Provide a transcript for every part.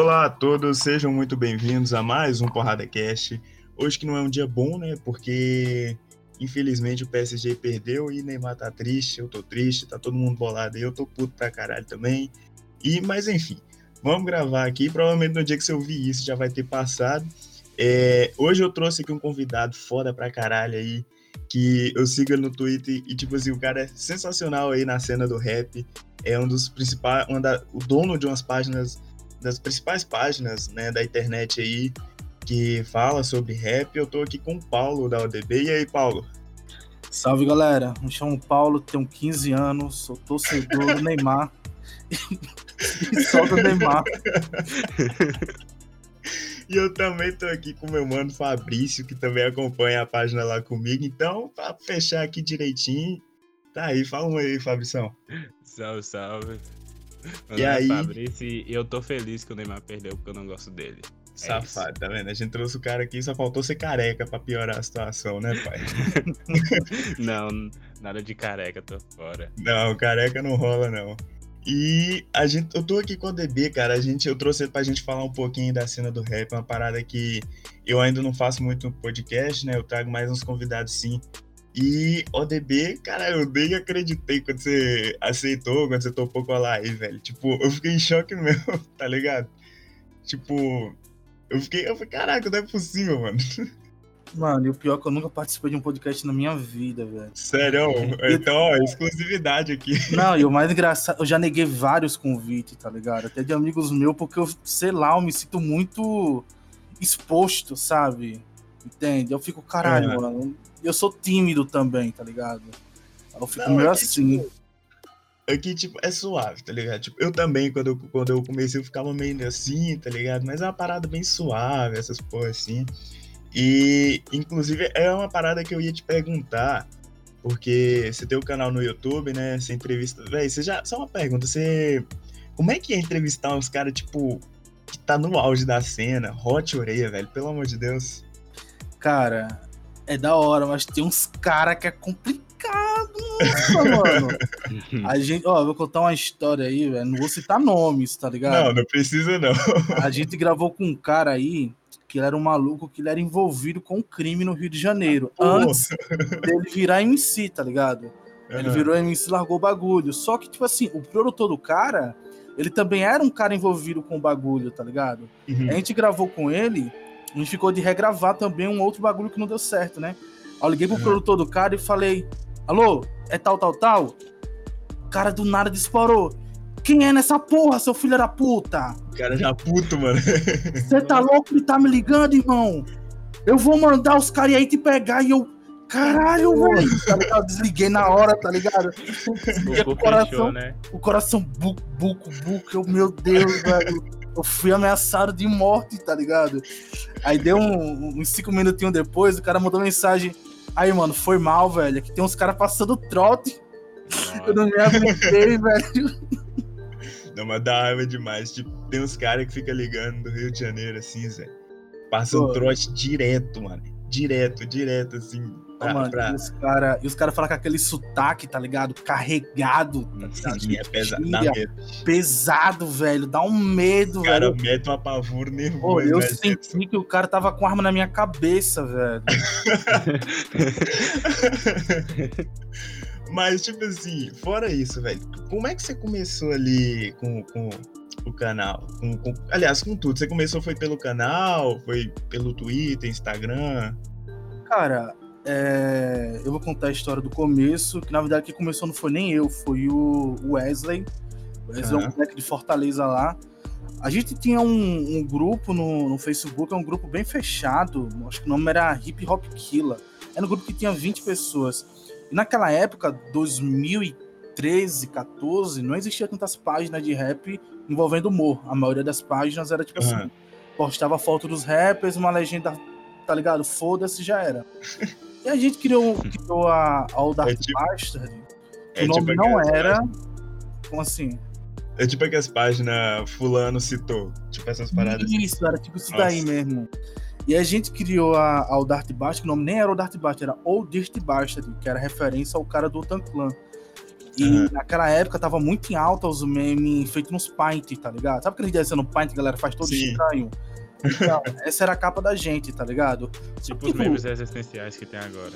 Olá a todos, sejam muito bem-vindos a mais um Porrada Cast. Hoje que não é um dia bom, né? Porque infelizmente o PSG perdeu e Neymar tá triste, eu tô triste, tá todo mundo bolado aí, eu tô puto pra caralho também. E, mas enfim, vamos gravar aqui. Provavelmente no dia que você ouvir isso já vai ter passado. É, hoje eu trouxe aqui um convidado foda pra caralho aí, que eu sigo no Twitter e, tipo assim, o cara é sensacional aí na cena do rap. É um dos principais, o dono de umas páginas, das principais páginas, né, da internet aí, que fala sobre rap. Eu tô aqui com o Paulo da ODB. E aí, Paulo? Salve, galera. Me chamo Paulo, tenho 15 anos, sou torcedor do Neymar. e só do Neymar. E eu também tô aqui com meu mano Fabrício, que também acompanha a página lá comigo. Então, pra fechar aqui direitinho, tá aí, fala um aí, Fabrição. Salve, salve. Meu E aí? Fabrício eu tô feliz que o Neymar perdeu porque eu não gosto dele. É Safado, tá vendo? A gente trouxe o cara aqui, só faltou ser careca pra piorar a situação, né, pai? Não, nada de careca, tô fora. Não, careca não rola, não. E a gente, eu tô aqui com o DB, cara. A gente, eu trouxe ele pra gente falar um pouquinho da cena do rap, uma parada que eu ainda não faço muito no podcast, né? Eu trago mais uns convidados sim. E ODB, cara, eu nem acreditei quando você aceitou, quando você topou com a live, velho. Tipo, eu fiquei em choque mesmo, tá ligado? Tipo, eu fiquei, eu falei, caraca, não é possível, mano. Mano, e o pior é que eu nunca participei de um podcast na minha vida, velho. Sério, então, ó, exclusividade aqui. Não, e o mais engraçado, eu já neguei vários convites, tá ligado? Até de amigos meus, porque eu, sei lá, eu me sinto muito exposto, sabe? Entende? Eu fico, caralho, É. mano. Eu sou tímido também, tá ligado? Eu fico Não, meio é que, assim. tipo, Aqui, tipo, é suave, tá ligado? Tipo, eu também, quando eu, quando eu comecei, eu ficava meio assim, tá ligado? Mas é uma parada bem suave, essas porra assim. E, inclusive, é uma parada que eu ia te perguntar, porque você tem o canal no YouTube, né? Você entrevista. Véi, você já. Só uma pergunta, você. Como é que é entrevistar uns caras, tipo, que tá no auge da cena? Hot Oreia, velho, pelo amor de Deus. Cara, é da hora, mas tem uns cara que é complicado, nossa, mano. A gente, ó, vou contar uma história aí, velho. Não vou citar nomes, tá ligado? Não, não precisa, não. A gente gravou com um cara aí que ele era um maluco que ele era envolvido com um crime no Rio de Janeiro. Antes dele virar MC, tá ligado? Ele virou MC e largou o bagulho. Só que, tipo assim, o produtor do cara, ele também era um cara envolvido com o bagulho, tá ligado? Uhum. A gente gravou com ele, a gente ficou de regravar também um outro bagulho que não deu certo, né? Eu liguei pro Uhum. produtor do cara e falei: Alô, é tal, tal, tal? O cara do nada disparou. Quem é nessa porra, seu filho da puta? O cara já puto, mano. Você tá louco de tá me ligando, irmão? Eu vou mandar os caras aí te pegar e eu. Caralho, velho. Tá ligado? Desliguei na hora, tá ligado? O o coração, fechou, né? o coração buco, buco, buco. Eu, meu Deus, velho. Eu fui ameaçado de morte, tá ligado? Aí deu um- uns cinco minutinhos depois, o cara mandou mensagem. Aí, mano, foi mal, velho. Aqui tem uns caras passando trote. Eu não me aguentei, velho. Não, mas dá raiva demais. Tipo, tem uns caras que ficam ligando do Rio de Janeiro, assim, Zé. Passam Pô. trote direto, mano. Direto, direto, assim. Pra, mano, pra... E os caras cara falam com aquele sotaque, tá ligado? Carregado, tá ligado? Sim, é pesado, dá Tira, medo. pesado, velho. Dá um medo, O cara velho. mete um apavoro Pô, nervoso, eu né? senti que o cara tava com arma na minha cabeça, velho. Mas, tipo assim, fora isso, velho, como é que você começou ali com, com o canal? Com- com- aliás, com tudo. Você começou foi pelo canal, foi pelo Twitter, Instagram? Cara, é, eu vou contar a história do começo, que na verdade quem começou não foi nem eu, foi o Wesley. O Wesley é um Aham. moleque de Fortaleza lá. A gente tinha um, um grupo no, no Facebook, é um grupo bem fechado, acho que o nome era Hip Hop Killer. Era um grupo que tinha 20 pessoas. E naquela época, 2013, 14, não existia tantas páginas de rap envolvendo humor. A maioria das páginas era tipo Aham. assim, postava foto dos rappers, uma legenda, tá ligado? Foda-se, já era. E a gente criou, criou a All Dark É tipo- Bastard. É o nome tipo não era. Como assim? É tipo aquelas páginas fulano citou. Tipo essas paradas. assim. Isso, era tipo isso Nossa. daí mesmo. E a gente criou a, a Dart Bastard, que o nome nem era o Dart Bastard, era Old Dirt Bastard, que era referência ao cara do Otan Clan. E Aham. naquela época tava muito em alta os memes feitos nos Paint, tá ligado? Sabe aquele desenho no Paint a galera faz todo Sim. estranho? Então, essa era a capa da gente, tá ligado? Tipo Tipo- os memes existenciais que tem agora.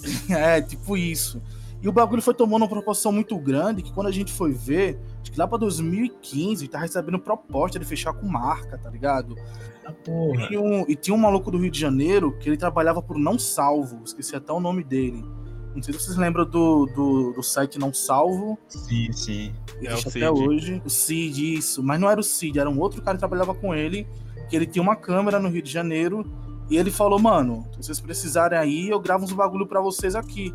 É, tipo isso. E o bagulho foi tomando uma proporção muito grande que quando a gente foi ver, acho que lá pra 2015, tá recebendo proposta de fechar com marca, tá ligado? Ah, porra. E, um- e tinha um maluco do Rio de Janeiro que ele trabalhava por Não Salvo, esqueci até o nome dele. Não sei se vocês lembram do, do, do site Não Salvo, Sim, sim. É o Cid. até hoje. O Cid, isso. Mas não era o Cid, era um outro cara que trabalhava com ele, que ele tinha uma câmera no Rio de Janeiro, e ele falou, mano, se vocês precisarem aí, eu gravo uns bagulho pra vocês aqui.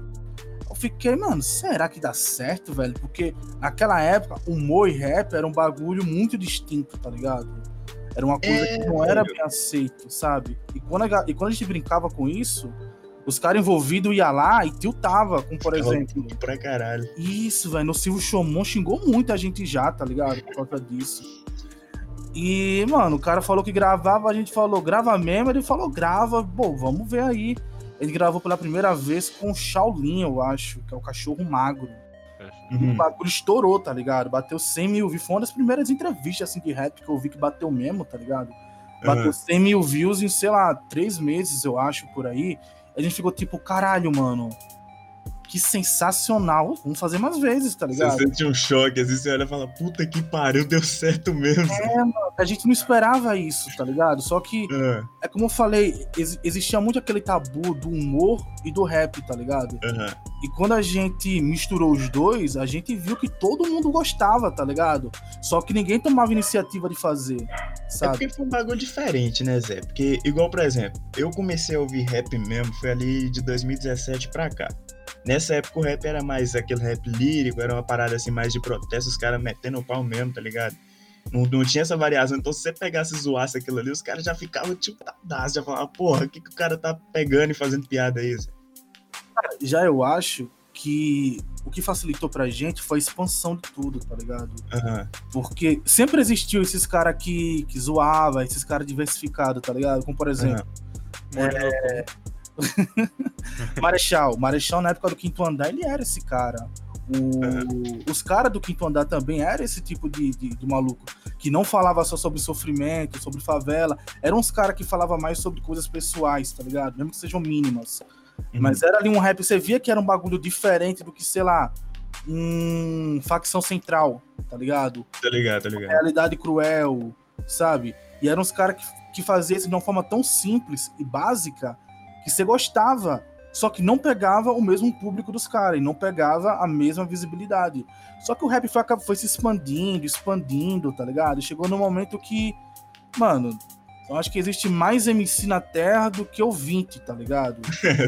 Eu fiquei, mano, será que dá certo, velho? Porque naquela época, humor e rap era um bagulho muito distinto, tá ligado? Era uma coisa É, que não era velho. bem aceito, sabe? E quando, a, e quando a gente brincava com isso, os caras envolvidos iam lá e tiltava, como por Ficava exemplo. Pra caralho. Isso, velho. No Silvio Chomon xingou muita gente já, tá ligado? Por causa disso. E, mano, o cara falou que gravava, a gente falou, grava mesmo, ele falou, grava, pô, vamos ver aí. Ele gravou pela primeira vez com o Shaolin, eu acho, que é o cachorro magro. E o Uhum. bagulho estourou, tá ligado? Bateu 100 mil views. Foi uma das primeiras entrevistas assim, de rap que eu vi que bateu mesmo, tá ligado? Bateu Aham. 100 mil views em, sei lá, três meses, eu acho, por aí. A gente ficou tipo, caralho, mano. Que sensacional. Vamos fazer mais vezes, tá Você ligado? sente um choque, assim, você olha e fala, puta que pariu, deu certo mesmo. A gente não esperava isso, tá ligado? Só que, Ah, é como eu falei, ex- existia muito aquele tabu do humor e do rap, tá ligado? aham. E quando a gente misturou os dois, a gente viu que todo mundo gostava, tá ligado? Só que ninguém tomava iniciativa de fazer, É sabe? porque foi um bagulho diferente, né, Zé? Porque, igual, por exemplo, eu comecei a ouvir rap mesmo, foi ali de 2017 pra cá. Nessa época o rap era mais aquele rap lírico, era uma parada assim mais de protesto, os caras metendo o pau mesmo, tá ligado? Não, não tinha essa variação, então se você pegasse e zoasse aquilo ali, os caras já ficavam tipo tadaço, já falavam, porra, o que, que o cara tá pegando e fazendo piada aí? Já eu acho que o que facilitou pra gente foi a expansão de tudo, tá ligado? Aham, Porque sempre existiu esses caras que, que zoava, esses caras diversificados, tá ligado? Como por exemplo, aham. Marechal. Marechal, na época do quinto andar, ele era esse cara. O- Os caras do quinto andar também eram esse tipo de, de, de maluco. Que não falava só sobre sofrimento, sobre favela. Eram uns caras que falavam mais sobre coisas pessoais, tá ligado? Mesmo que sejam mínimas. Uhum. Mas era ali um rap, você via que era um bagulho diferente do que, sei lá, um facção central, tá ligado? Tá ligado, tá ligado. realidade cruel, sabe? E eram os caras que, que faziam isso de uma forma tão simples e básica que você gostava, só que não pegava o mesmo público dos caras e não pegava a mesma visibilidade. Só que o rap foi, foi se expandindo, expandindo, tá ligado? Chegou no momento que, mano, eu acho que existe mais MC na Terra do que ouvinte, tá ligado?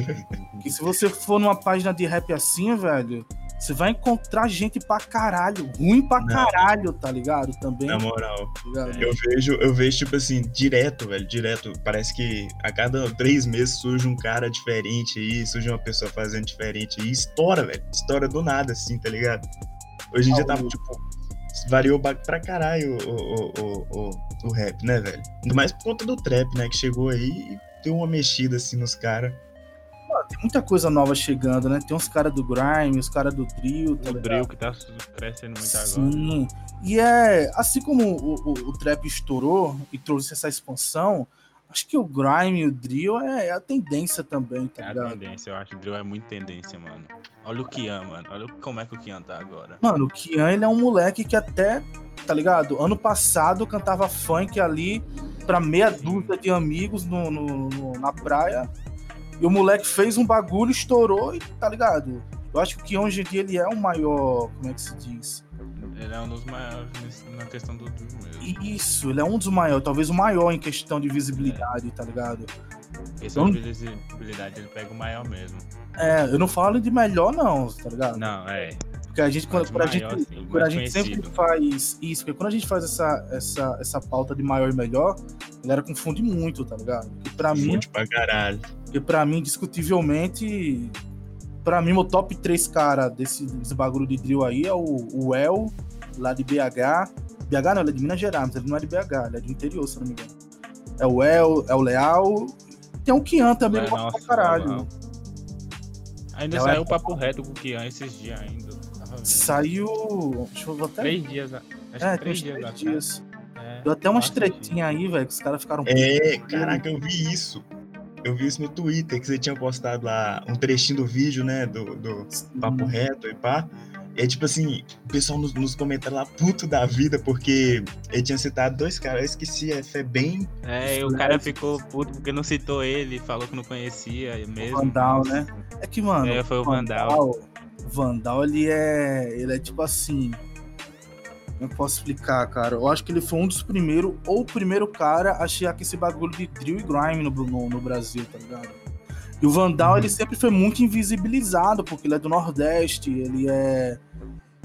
que se você for numa página de rap assim, velho, você vai encontrar gente pra caralho, ruim pra Não. caralho, tá ligado? Também, Na tá moral. ligado? Eu vejo, eu vejo, tipo assim, direto, velho, direto. Parece que a cada três meses surge um cara diferente aí, surge uma pessoa fazendo diferente aí, estoura, velho. Estoura do nada, assim, tá ligado? Hoje em dia tá, tipo, variou pra caralho o, o, o, o, o rap, né, velho? Ainda mais por conta do trap, né, que chegou aí e deu uma mexida, assim, nos caras. Tem muita coisa nova chegando, né? Tem uns caras do Grime, os caras do Drill, tá O ligado? drill que tá crescendo muito agora. Sim. E é, assim como o, o, o trap estourou e trouxe essa expansão, acho que o Grime e o Drill é, é a tendência também, tá É a ligado? tendência, eu acho que o drill é muito tendência, mano. Olha o Kian, mano. Olha como é que o Kian tá agora. Mano, o Kian, ele é um moleque que até, tá ligado? Ano passado cantava funk ali pra meia dúzia de amigos no, no- no- na praia. E o moleque fez um bagulho, estourou e tá ligado? Eu acho que hoje em dia ele é o maior, como é que se diz? Ele é um dos maiores na questão do mesmo. Isso, ele é um dos maiores, talvez o maior em questão de visibilidade, tá ligado? Questão Então- de visibilidade, ele pega o maior mesmo. É, eu não falo de melhor não, tá ligado? Não, é. Porque a gente, quando, quando a maior, gente, sim, quando a gente sempre faz isso, porque quando a gente faz essa, essa, essa pauta de maior e melhor, a galera confunde muito, tá ligado? Porque pra mim, Muito pra caralho. Porque pra mim, discutivelmente, pra mim, o top 3 cara desse, desse bagulho de drill aí é o, o El, lá de BH. BH não, ele é de Minas Gerais, mas ele não é de BH, ele é do interior, se não me engano. É o El, é o Leal. Tem o Kian também, É, nossa, pra caralho. legal. Ainda Ela saiu é- o papo reto com o Kian esses dias ainda. Saiu. Deixa eu ver até. Três dias. Acho É, três dias três dias. É, Deu até umas tretinhas aí, velho, que os caras ficaram. É, caraca, eu vi isso. Eu vi isso no Twitter, que você tinha postado lá um trechinho do vídeo, né? Do, do Papo Reto e pá. É tipo assim, o pessoal nos, nos comentários lá, puto da vida, porque ele tinha citado dois caras, eu esqueci, é Febem. É, e o cara ficou puto porque não citou ele, falou que não conhecia mesmo. Vandal, né? É que, mano. É, foi o Vandal. O Vandal, ele é. Ele é tipo assim. Eu posso explicar, cara? Eu acho que ele foi um dos primeiros, ou o primeiro cara a chegar com esse bagulho de drill e grime no, no, no Brasil, tá ligado? E o Vandal, Uhum. ele sempre foi muito invisibilizado, porque ele é do Nordeste, ele é.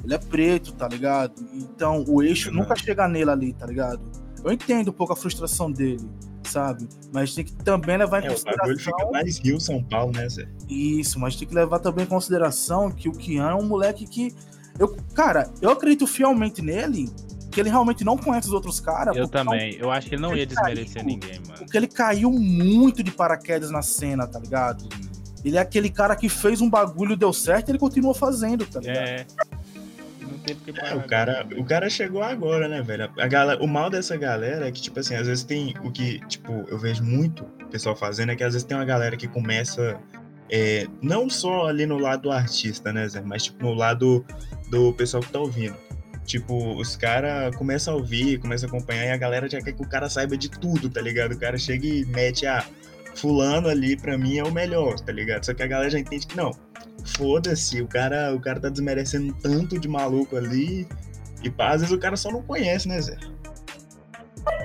Ele é preto, tá ligado? Então, o eixo Uhum. nunca chega nele ali, tá ligado? Eu entendo um pouco a frustração dele, sabe? Mas tem que também levar em É, o consideração. bagulho fica mais Rio, São Paulo, né, Zé? Isso, mas tem que levar também em consideração que o Kian é um moleque que. Eu, cara, eu acredito fielmente nele, que ele realmente não conhece os outros caras. Eu não- também. Eu acho que ele não ia Ele desmerecer caiu. ninguém, mano. Porque ele caiu muito de paraquedas na cena, tá ligado? Ele é aquele cara que fez um bagulho, deu certo e ele continua fazendo, tá ligado? É. Não tem porque É, parar. o cara, o cara chegou agora, né, velho? A galera, o mal dessa galera é que, tipo assim, às vezes tem o que, tipo, eu vejo muito o pessoal fazendo, é que às vezes tem uma galera que começa, é, não só ali no lado do artista, né, Zé? Mas, tipo, no lado do pessoal que tá ouvindo. Tipo, os caras começam a ouvir, começam a acompanhar e a galera já quer que o cara saiba de tudo, tá ligado? O cara chega e mete, ah, fulano ali pra mim é o melhor, tá ligado? Só que a galera já entende que não. Foda-se, o cara, o cara tá desmerecendo tanto de maluco ali. E pá, às vezes o cara só não conhece, né, Zé?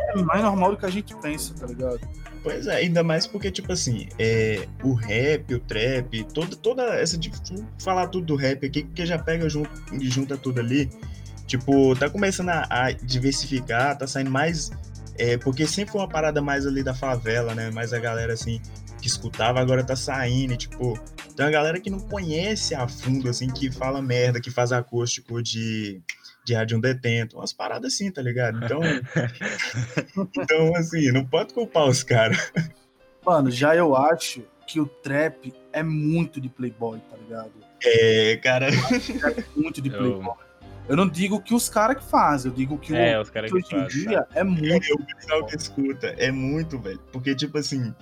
É mais normal do que a gente pensa, tá ligado? Pois é, ainda mais porque, tipo assim, é, o rap, o trap, toda, toda essa. de- vou falar tudo do rap aqui, porque já pega junto, junta tudo ali. Tipo, tá começando a, a diversificar, tá saindo mais. é, porque sempre foi uma parada mais ali da favela, né? Mais a galera assim que escutava, agora tá saindo. e, tipo, tem uma galera que não conhece a fundo, assim, que fala merda, que faz acústico de, de rádio um detento. Umas paradas assim, tá ligado? Então. então, assim, não pode culpar os caras. Mano, já eu acho que o trap é muito de playboy, tá ligado? É, cara. Muito de Eu- playboy. Eu não digo que os caras que fazem, eu digo que É, o os que que hoje em dia é muito. É o pessoal que escuta. É muito, velho. Porque, tipo assim,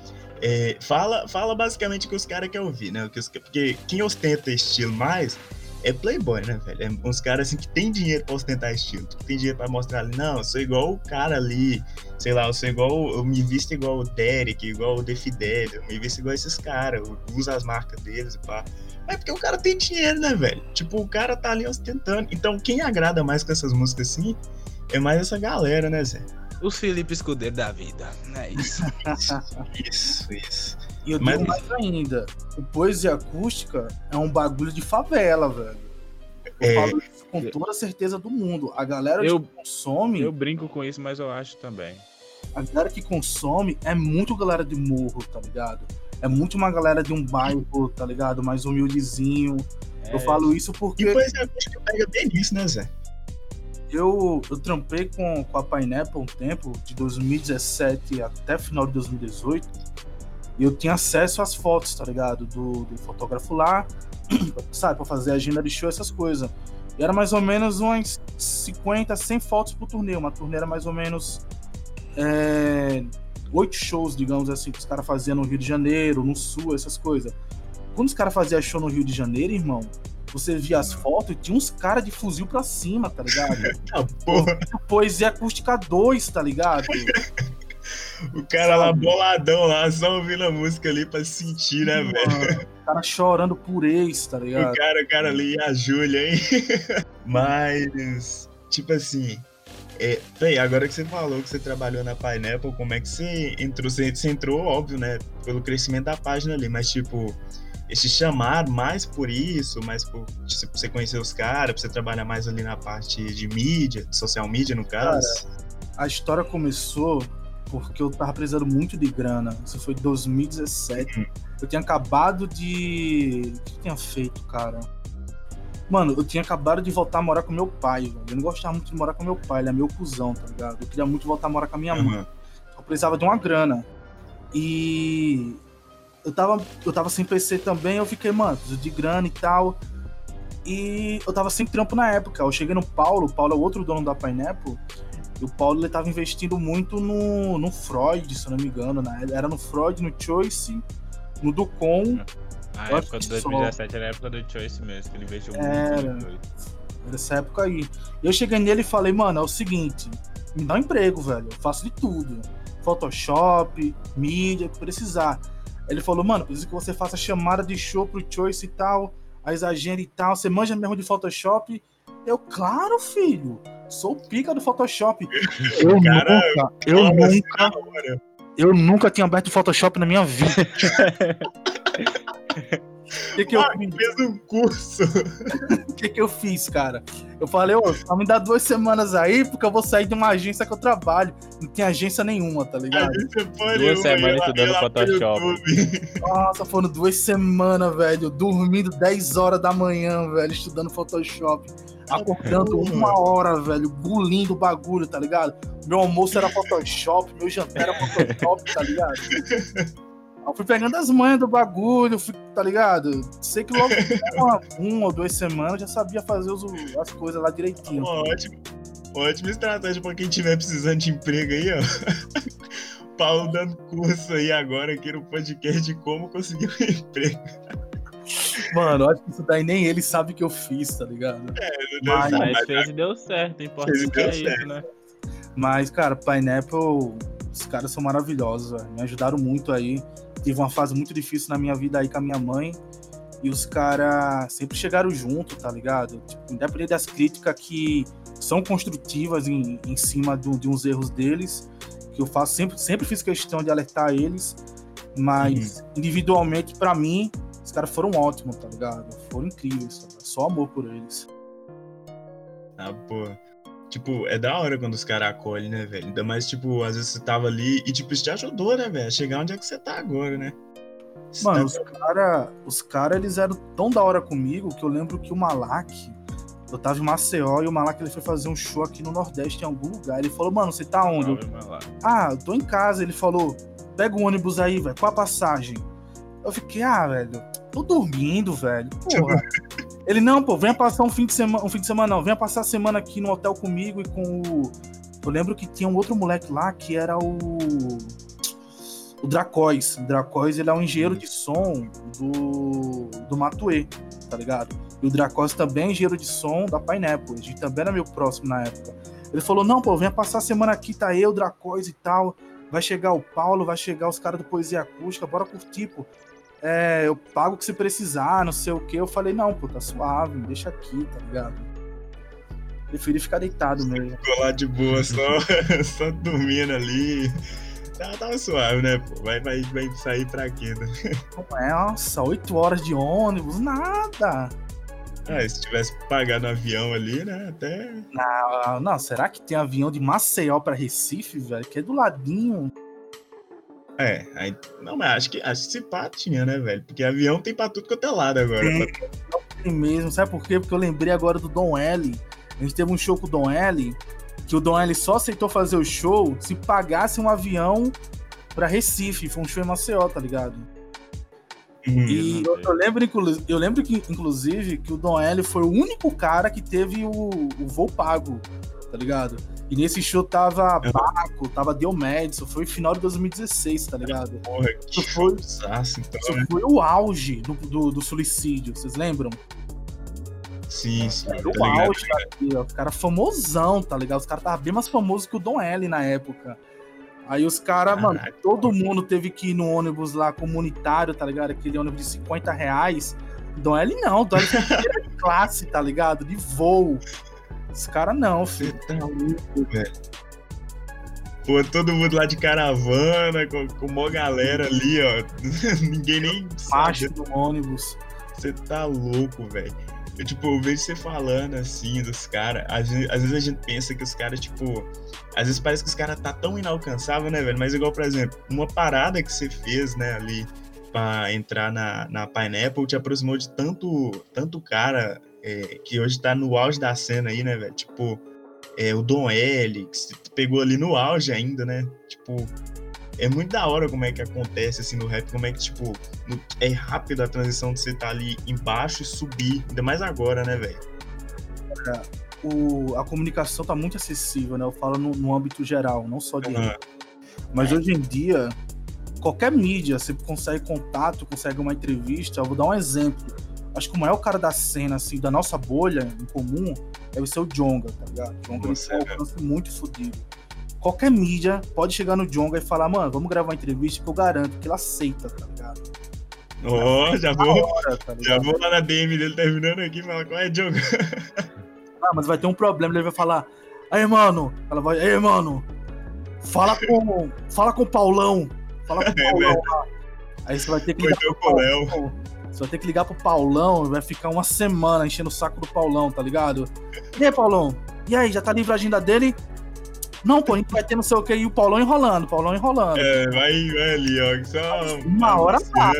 é, fala, fala basicamente o que os caras querem ouvir, né? O que os- porque quem ostenta estilo mais é playboy, né, velho? É uns caras assim que tem dinheiro pra ostentar estilo. Que tem dinheiro pra mostrar ali, não, eu sou igual o cara ali. Sei lá, eu sou igual. Eu me visto igual o Derek, igual o The Fidel, eu me visto igual esses caras. Eu uso as marcas deles e pá. É porque o cara tem dinheiro, né, velho? Tipo, o cara tá ali ostentando. Então, quem agrada mais com essas músicas assim é mais essa galera, né, Zé? Os Felipe Escudeiro da vida. É isso. Isso, isso. E eu Mas- digo mais ainda, o poesia acústica é um bagulho de favela, velho. Eu É. falo isso com toda a certeza do mundo. A galera Eu- que consome, Eu brinco com isso, mas eu acho também. a galera que consome é muito galera de morro, tá ligado? É muito uma galera de um bairro, tá ligado? Mais humildezinho. É, Eu falo isso E porque depois a acústica pega bem nisso, né, Zé? eu, eu trampei com, com a Pineapple um tempo, de 2017 até final de 2018, e eu tinha acesso às fotos, tá ligado? Do, do fotógrafo lá, sabe, pra fazer agenda de show, essas coisas. E era mais ou menos umas 50, 100 fotos por turnê. Uma turnê era mais ou menos é, oito shows, digamos assim, que os caras faziam no Rio de Janeiro, no Sul, essas coisas. Quando os caras faziam show no Rio de Janeiro, irmão, você via as fotos e tinha uns caras de fuzil pra cima, tá ligado? Ah, porra, Poesia Acústica 2, tá ligado? O cara lá boladão lá, só ouvindo a música ali pra sentir, né, velho? Mano, o cara chorando por ex, tá O ligado? cara, o cara ali e a Júlia, hein? Mas, tipo assim, é, bem, agora que você falou que você trabalhou na Pineapple, como é que você entrou? Você, você entrou, óbvio, né, pelo crescimento da página ali, mas tipo, eles te chamaram mais por isso, mais por tipo, você conhecer os caras, pra você trabalhar mais ali na parte de mídia, de social media, no caso? A história começou porque eu tava precisando muito de grana. Isso foi em 2017. Hum. Eu tinha acabado de. O que eu tinha feito, cara? Mano, eu tinha acabado de voltar a morar com meu pai, velho. Eu não gostava muito de morar com meu pai, ele é meu cuzão, tá ligado? Eu queria muito voltar a morar com a minha mãe. Aham. eu precisava de uma grana. E eu tava, eu tava sem PC também, eu fiquei, mano, preciso de grana e tal. E eu tava sem trampo na época. Eu cheguei no Paulo, o Paulo é o outro dono da Pineapple. E o Paulo ele tava investindo muito no, no Freud, se eu não me engano. Né? Era no Freud, no Choice, no Ducom. A época de 2017 era a época do Choice mesmo, que ele investiu era, muito no Nessa época aí. E eu cheguei nele e falei, mano, é o seguinte, me dá um emprego, velho. Eu faço de tudo. Photoshop, mídia, precisar. Ele falou, mano, preciso que você faça chamada de show pro Choice e tal as agendas e tal, você manja mesmo de Photoshop? Eu, claro, filho, sou pica do Photoshop. Eu Cara, nunca, eu nunca, eu nunca tinha aberto Photoshop na minha vida. O que, que eu fiz? fez um curso. O que, que eu fiz, cara? Eu falei, ô, só me dá duas semanas aí, porque eu vou sair de uma agência que eu trabalho. Não tem agência nenhuma, tá ligado? Duas semanas estudando Photoshop. Nossa, foram duas semanas, velho. Dormindo 10 horas da manhã, velho, estudando Photoshop. Acordando uma hora, velho, bulindo o bagulho, tá ligado? Meu almoço era Photoshop, meu jantar era Photoshop, tá ligado? Eu fui pegando as manhas do bagulho, fui, tá ligado? Sei que logo uma, uma ou duas semanas já sabia fazer os, as coisas lá direitinho. Ótimo. Ótima estratégia pra quem tiver precisando de emprego aí, ó. Paulo dando curso aí agora aqui no podcast de como conseguir um emprego. Mano, acho que isso daí nem ele sabe que eu fiz, tá ligado? É, não mas, mas fez e deu certo, importante é isso, né? Mas, cara, Pineapple, os caras são maravilhosos, véio. me ajudaram muito aí tive uma fase muito difícil na minha vida aí com a minha mãe. E os caras sempre chegaram junto, tá ligado? Tipo, independente das críticas que são construtivas em, em cima do, de uns erros deles, que eu faço sempre, sempre fiz questão de alertar eles, mas uhum. individualmente, para mim, os caras foram ótimos, tá ligado? Foram incríveis, tá só amor por eles. Ah, pô. Tipo, é da hora quando os caras acolhem, né, velho? Ainda mais, tipo, às vezes você tava ali e, tipo, isso te ajudou, né, velho? Chegar onde é que você tá agora, né? Você Mano, tá... os caras, os cara, eles eram tão da hora comigo que eu lembro que o Malak, eu tava em Maceió e o Malak ele foi fazer um show aqui no Nordeste, em algum lugar. Ele falou, mano, você tá onde? Eu... Ah, eu tô em casa. Ele falou, pega o ônibus aí, velho, qual a passagem? Eu fiquei, ah, velho, tô dormindo, velho. Porra. Ele, não, pô, venha passar um fim de semana. Um fim de semana, não, venha passar a semana aqui no hotel comigo e com o. Eu lembro que tinha um outro moleque lá que era o. O Dracois. O Dracois, ele é um engenheiro de som do. do Matue, tá ligado? E o Dracois também é engenheiro de som da Pineapple. A gente também era meio próximo na época. Ele falou: não, pô, venha passar a semana aqui, tá eu, Dracois e tal. Vai chegar o Paulo, vai chegar os caras do Poesia Acústica, bora curtir, pô é, eu pago o que você precisar, não sei o que. Eu falei, não, pô, tá suave, deixa aqui, tá ligado? Preferi ficar deitado mesmo. Ficou lá de boa, só, só dormindo ali. Tava, tava suave, né, pô? Vai, vai, vai sair pra quê, né? É, nossa, oito horas de ônibus, nada. Ah, se tivesse pagado avião ali, né? Até. Não, não, será que tem avião de Maceió pra Recife, velho? Que é do ladinho. É, aí, não, mas acho que, acho que se pá tinha, né, velho? Porque avião tem pra tudo quanto é lado agora. Tem, tem mesmo, sabe por quê? Porque eu lembrei agora do Dom L. A gente teve um show com o Dom L, que o Dom L só aceitou fazer o show se pagasse um avião pra Recife. Foi um show em Maceió, tá ligado? Hum, e eu, eu, lembro, eu lembro que, inclusive, que o Dom L foi o único cara que teve o, o voo pago, tá ligado? E nesse show tava Baco, tava Diomedes, foi final de 2016, tá ligado? Porra, que isso foi, showzaço, então, isso né? foi o auge do, do, do, suicídio, vocês lembram? Sim, sim. Era tá o auge daquilo, os caras famosão, tá ligado? Os caras estavam bem mais famosos que o Dom L na época. Aí os caras, mano, todo mundo teve que ir no ônibus lá comunitário, tá ligado? Aquele ônibus de 50 reais. Dom L não, Dom L foi de classe, tá ligado? De voo. Os caras não, filho. Você tá louco, velho. Pô, todo mundo lá de caravana, com, com uma galera ali, ó. Ninguém nem Baixo do ônibus. Você tá louco, velho. Eu, tipo, eu vejo você falando assim dos caras. Às, às, vezes a gente pensa que os caras, tipo. Às vezes parece que os caras tá tão inalcançável, né, velho? Mas igual, por exemplo, uma parada que você fez, né, ali pra entrar na, na Pineapple te aproximou de tanto, tanto cara é, que hoje tá no auge da cena aí, né, velho? Tipo, é, o Dom L, que pegou ali no auge ainda, né? Tipo, é muito da hora como é que acontece assim no rap, como é que, tipo, no- é rápido a transição de você estar ali embaixo e subir. Ainda mais agora, né, velho? O, a comunicação tá muito acessível, né? Eu falo no, no âmbito geral, não só de rap. Mas hoje em dia, qualquer mídia, você consegue contato, consegue uma entrevista. Eu vou dar um exemplo. Acho que o maior cara da cena, assim, da nossa bolha em comum, deve ser o Jonga, tá ligado? O Jonga Nossa, um é alcance muito fodido. Qualquer mídia pode chegar no Jonga e falar, mano, vamos gravar uma entrevista que eu garanto que ele aceita, tá ligado? Ó, já Na vou, hora, tá já vou lá na DM dele terminando aqui e falar qual é, Diogo? Ah, mas vai ter um problema, ele vai falar, aí, mano, ela vai, aí, mano, fala com, fala com o Paulão, fala com o É Paulão lá. Aí você vai ter que Foi pro. Paulão. Você vai ter que ligar pro Paulão e vai ficar uma semana enchendo o saco do Paulão, tá ligado? E aí, Paulão? E aí, já tá livre a agenda dele? Não, pô, a gente vai ter não sei o que, e o Paulão enrolando, o Paulão enrolando. É, vai, vai ali, ó. que Só Uma hora tá.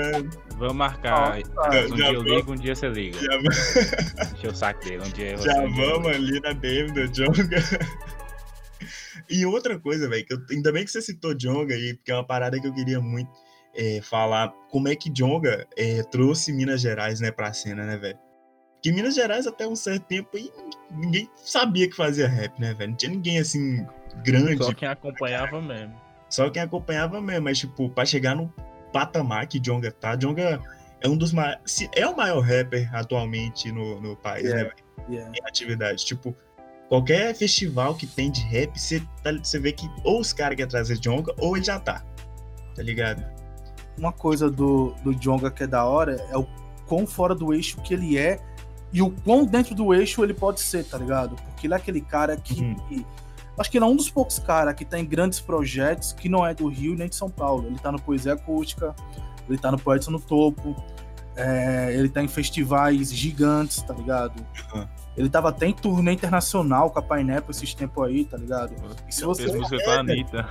Vamos marcar. Nossa, um já dia eu ligo, um dia você liga. Já, Encher o saco dele. Um dia eu já um eu vamos ali na DM do Jonga. E outra coisa, velho, que eu- ainda bem que você citou Jonga aí, porque é uma parada que eu queria muito é, falar. Como é que Jonga é, trouxe Minas Gerais, né, pra cena, né, velho? Porque Minas Gerais, até um certo tempo, aí, ninguém sabia que fazia rap, né, velho? Não tinha ninguém, assim, grande. Só quem acompanhava mesmo. Só quem acompanhava mesmo, mas, tipo, pra chegar no patamar que Jonga tá, Jonga é um dos maiores. É o maior rapper atualmente no, no país, né, velho? Yeah. Em atividade. Tipo, qualquer festival que tem de rap, você tá- você vê que ou os caras querem trazer Jonga, ou ele já tá. Tá ligado? Uma coisa do, do Jonga que é da hora é o quão fora do eixo que ele é e o quão dentro do eixo ele pode ser, tá ligado? Porque ele é aquele cara que. Uhum. Acho que ele é um dos poucos caras que tá em grandes projetos que não é do Rio nem de São Paulo. Ele tá no Poesia Acústica, ele tá no Poetas no Topo, é, ele tá em festivais gigantes, tá ligado? Uhum. Ele tava até em turnê internacional com a Pineapple esses tempos aí, tá ligado? E se você- Fez música com a Anitta.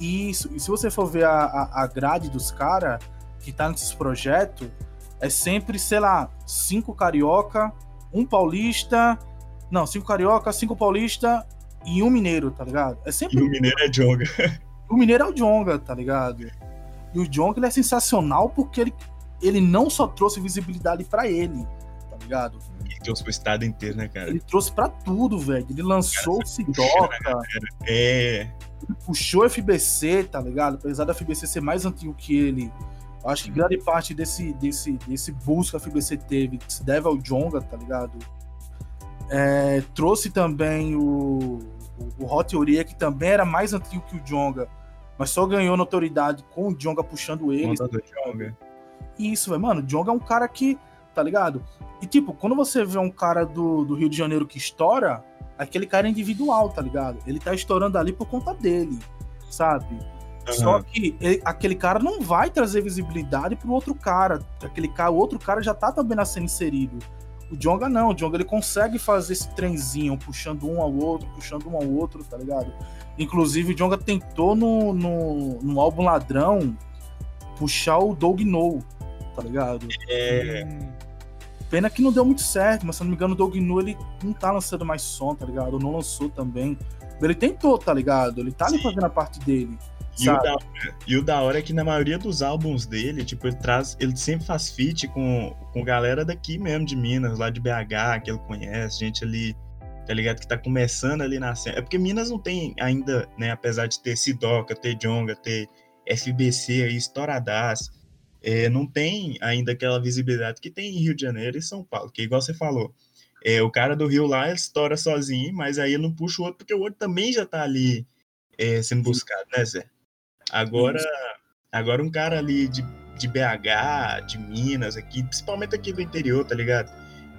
Isso, e se você for ver a, a, grade dos caras que tá nesses projetos, é sempre, sei lá, cinco carioca, um paulista. Não, cinco carioca, cinco paulista e um mineiro, tá ligado? É E sempre. o Mineiro é Jonga. O mineiro é o Jonga, tá ligado? E o Jonga ele é sensacional porque ele, ele não só trouxe visibilidade pra ele, tá ligado? Ele trouxe pro estado inteiro, né, cara? Ele trouxe pra tudo, velho. Ele lançou o Sidoca, É. puxou FBC, tá ligado? Apesar da FBC ser mais antigo que ele, eu acho que grande parte desse, desse, desse boost que a FBC teve se deve ao Jonga, tá ligado? É, trouxe também o, o, o Hot Uriah, que também era mais antigo que o Jonga, mas só ganhou notoriedade com o Jonga puxando ele. Jonga. Isso, velho. Mano, o Jonga é um cara que, tá ligado? E, tipo, quando você vê um cara do, do Rio de Janeiro que estoura, aquele cara é individual, tá ligado? Ele tá estourando ali por conta dele, sabe? Só Aham. que ele- aquele cara não vai trazer visibilidade pro outro cara. Aquele cara, o outro cara já tá também na cena inserido. O Jonga não, o Jonga ele consegue fazer esse trenzinho, puxando um ao outro, puxando um ao outro, tá ligado? Inclusive, o Jonga tentou no, no, no álbum Ladrão puxar o Doug No, tá ligado? É. Pena que não deu muito certo, mas se eu não me engano, o Doug No ele não tá lançando mais som, tá ligado? Não lançou também. Ele tentou, tá ligado? Ele tá ali fazendo a parte dele. E o, da hora, e o da hora é que na maioria dos álbuns dele, tipo, ele traz. Ele sempre faz feat com, com galera daqui mesmo, de Minas, lá de BH, que ele conhece, gente ali, tá ligado? Que tá começando ali na cena. É porque Minas não tem ainda, né? Apesar de ter Sidoca, ter Jonga, ter FBC aí, estouradaço. É, não tem ainda aquela visibilidade que tem em Rio de Janeiro e São Paulo, que igual você falou. É, o cara do Rio lá, estoura sozinho, mas aí ele não puxa o outro, porque o outro também já tá ali é, sendo buscado, né, Zé? Agora, agora um cara ali de, de BH, de Minas, aqui, principalmente aqui do interior, tá ligado?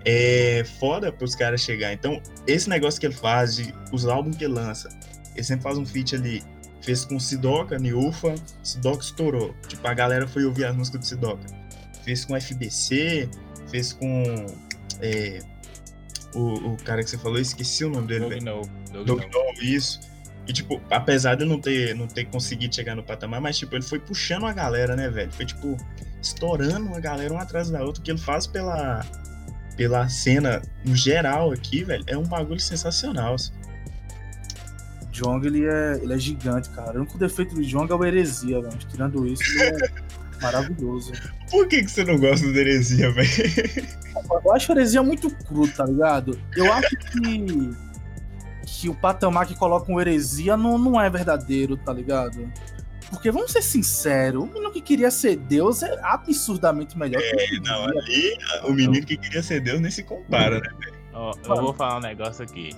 É foda pros caras chegar. Então, esse negócio que ele faz, de, os álbuns que ele lança, ele sempre faz um feat ali. Fez com Sidoca, Niufa, Sidoca estourou. Tipo, a galera foi ouvir as músicas do Sidoca. Fez com FBC, fez com é, o, o cara que você falou, esqueci o nome dele, Doug velho. No. Doug Doug No. No, isso. E, tipo, apesar de eu não ter, não ter conseguido chegar no patamar, mas, tipo, ele foi puxando a galera, né, velho? Foi, tipo, estourando uma galera uma atrás da outra. O que ele faz pela, pela cena no geral aqui, velho, é um bagulho sensacional. assim. Jong, ele é, ele é gigante, cara. O único defeito do Jong é o heresia, velho. Tirando isso, ele é maravilhoso. Por que, que você não gosta do heresia, velho? Eu acho o heresia muito cru, tá ligado? Eu acho que, que o patamar que coloca um heresia não, não é verdadeiro, tá ligado? Porque vamos ser sinceros, o menino que queria ser Deus é absurdamente melhor. É, não, ali o menino que queria ser Deus nem se compara, né, velho? Ó, eu vou falar um negócio aqui.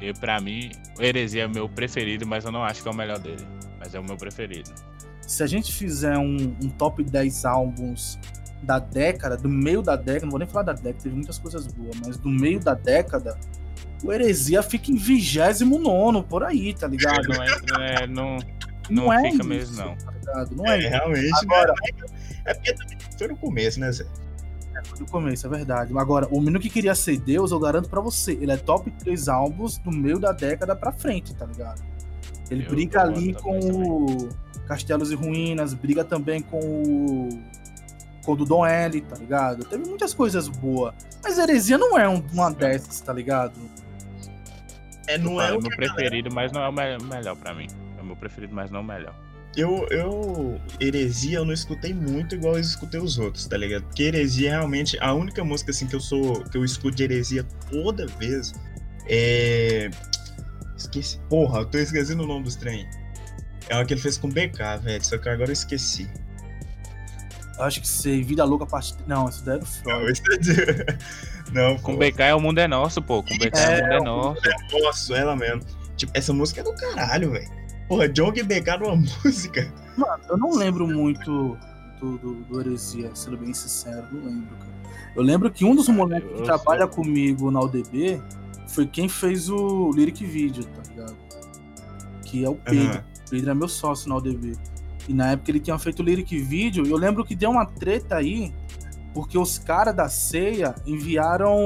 Eu, pra mim, o Heresia é o meu preferido, mas eu não acho que é o melhor dele. Mas é o meu preferido. Se a gente fizer um, um top 10 álbuns da década, do meio da década, não vou nem falar da década, teve muitas coisas boas, mas do meio da década, o Heresia fica em 29 por aí, tá ligado? Não, é, não, é, não, não, é fica isso, mesmo, não. tá? Não É, é, realmente. Agora- mas É porque também foi no começo, né, Zé? Do começo, é verdade. Agora, o menino que queria ser Deus, eu garanto pra você, ele é top 3 álbuns do meio da década pra frente, tá ligado? Ele Eu briga ali com o Castelos e Ruínas, briga também com o. com o do Don L, tá ligado? Teve muitas coisas boas. Mas Heresia não é um- uma dessas, tá ligado? É, não Eu é falo, o meu preferido, mas não é o me- melhor pra mim. É o meu preferido, mas não o melhor. Eu, eu, Heresia, eu não escutei muito igual eu escutei os outros, tá ligado? Porque Heresia, realmente, a única música, assim, que eu sou, que eu escuto de Heresia toda vez é... Esqueci. Porra, eu tô esquecendo o nome dos trem. É uma que ele fez com BK, velho, só que agora eu esqueci. Eu acho que sei, Vida Louca parte. Não, isso daí é do Não, Freud. esse é Não, Com pô, BK é o mundo é nosso, pô. Com BK É, é, o mundo é nosso. nossa, ela mesmo. Tipo, essa música é do caralho, velho. Porra, Jong BK numa música. Mano, eu não lembro muito do, do, do Heresia, sendo bem sincero, não lembro, cara. Eu lembro que um dos moleques que trabalha sou- comigo na UDB foi quem fez o Lyric Video, tá ligado? Que é o Pedro. O Pedro é meu sócio na UDB. E na época ele tinha feito o Lyric Video, e eu lembro que deu uma treta aí, porque os caras da ceia enviaram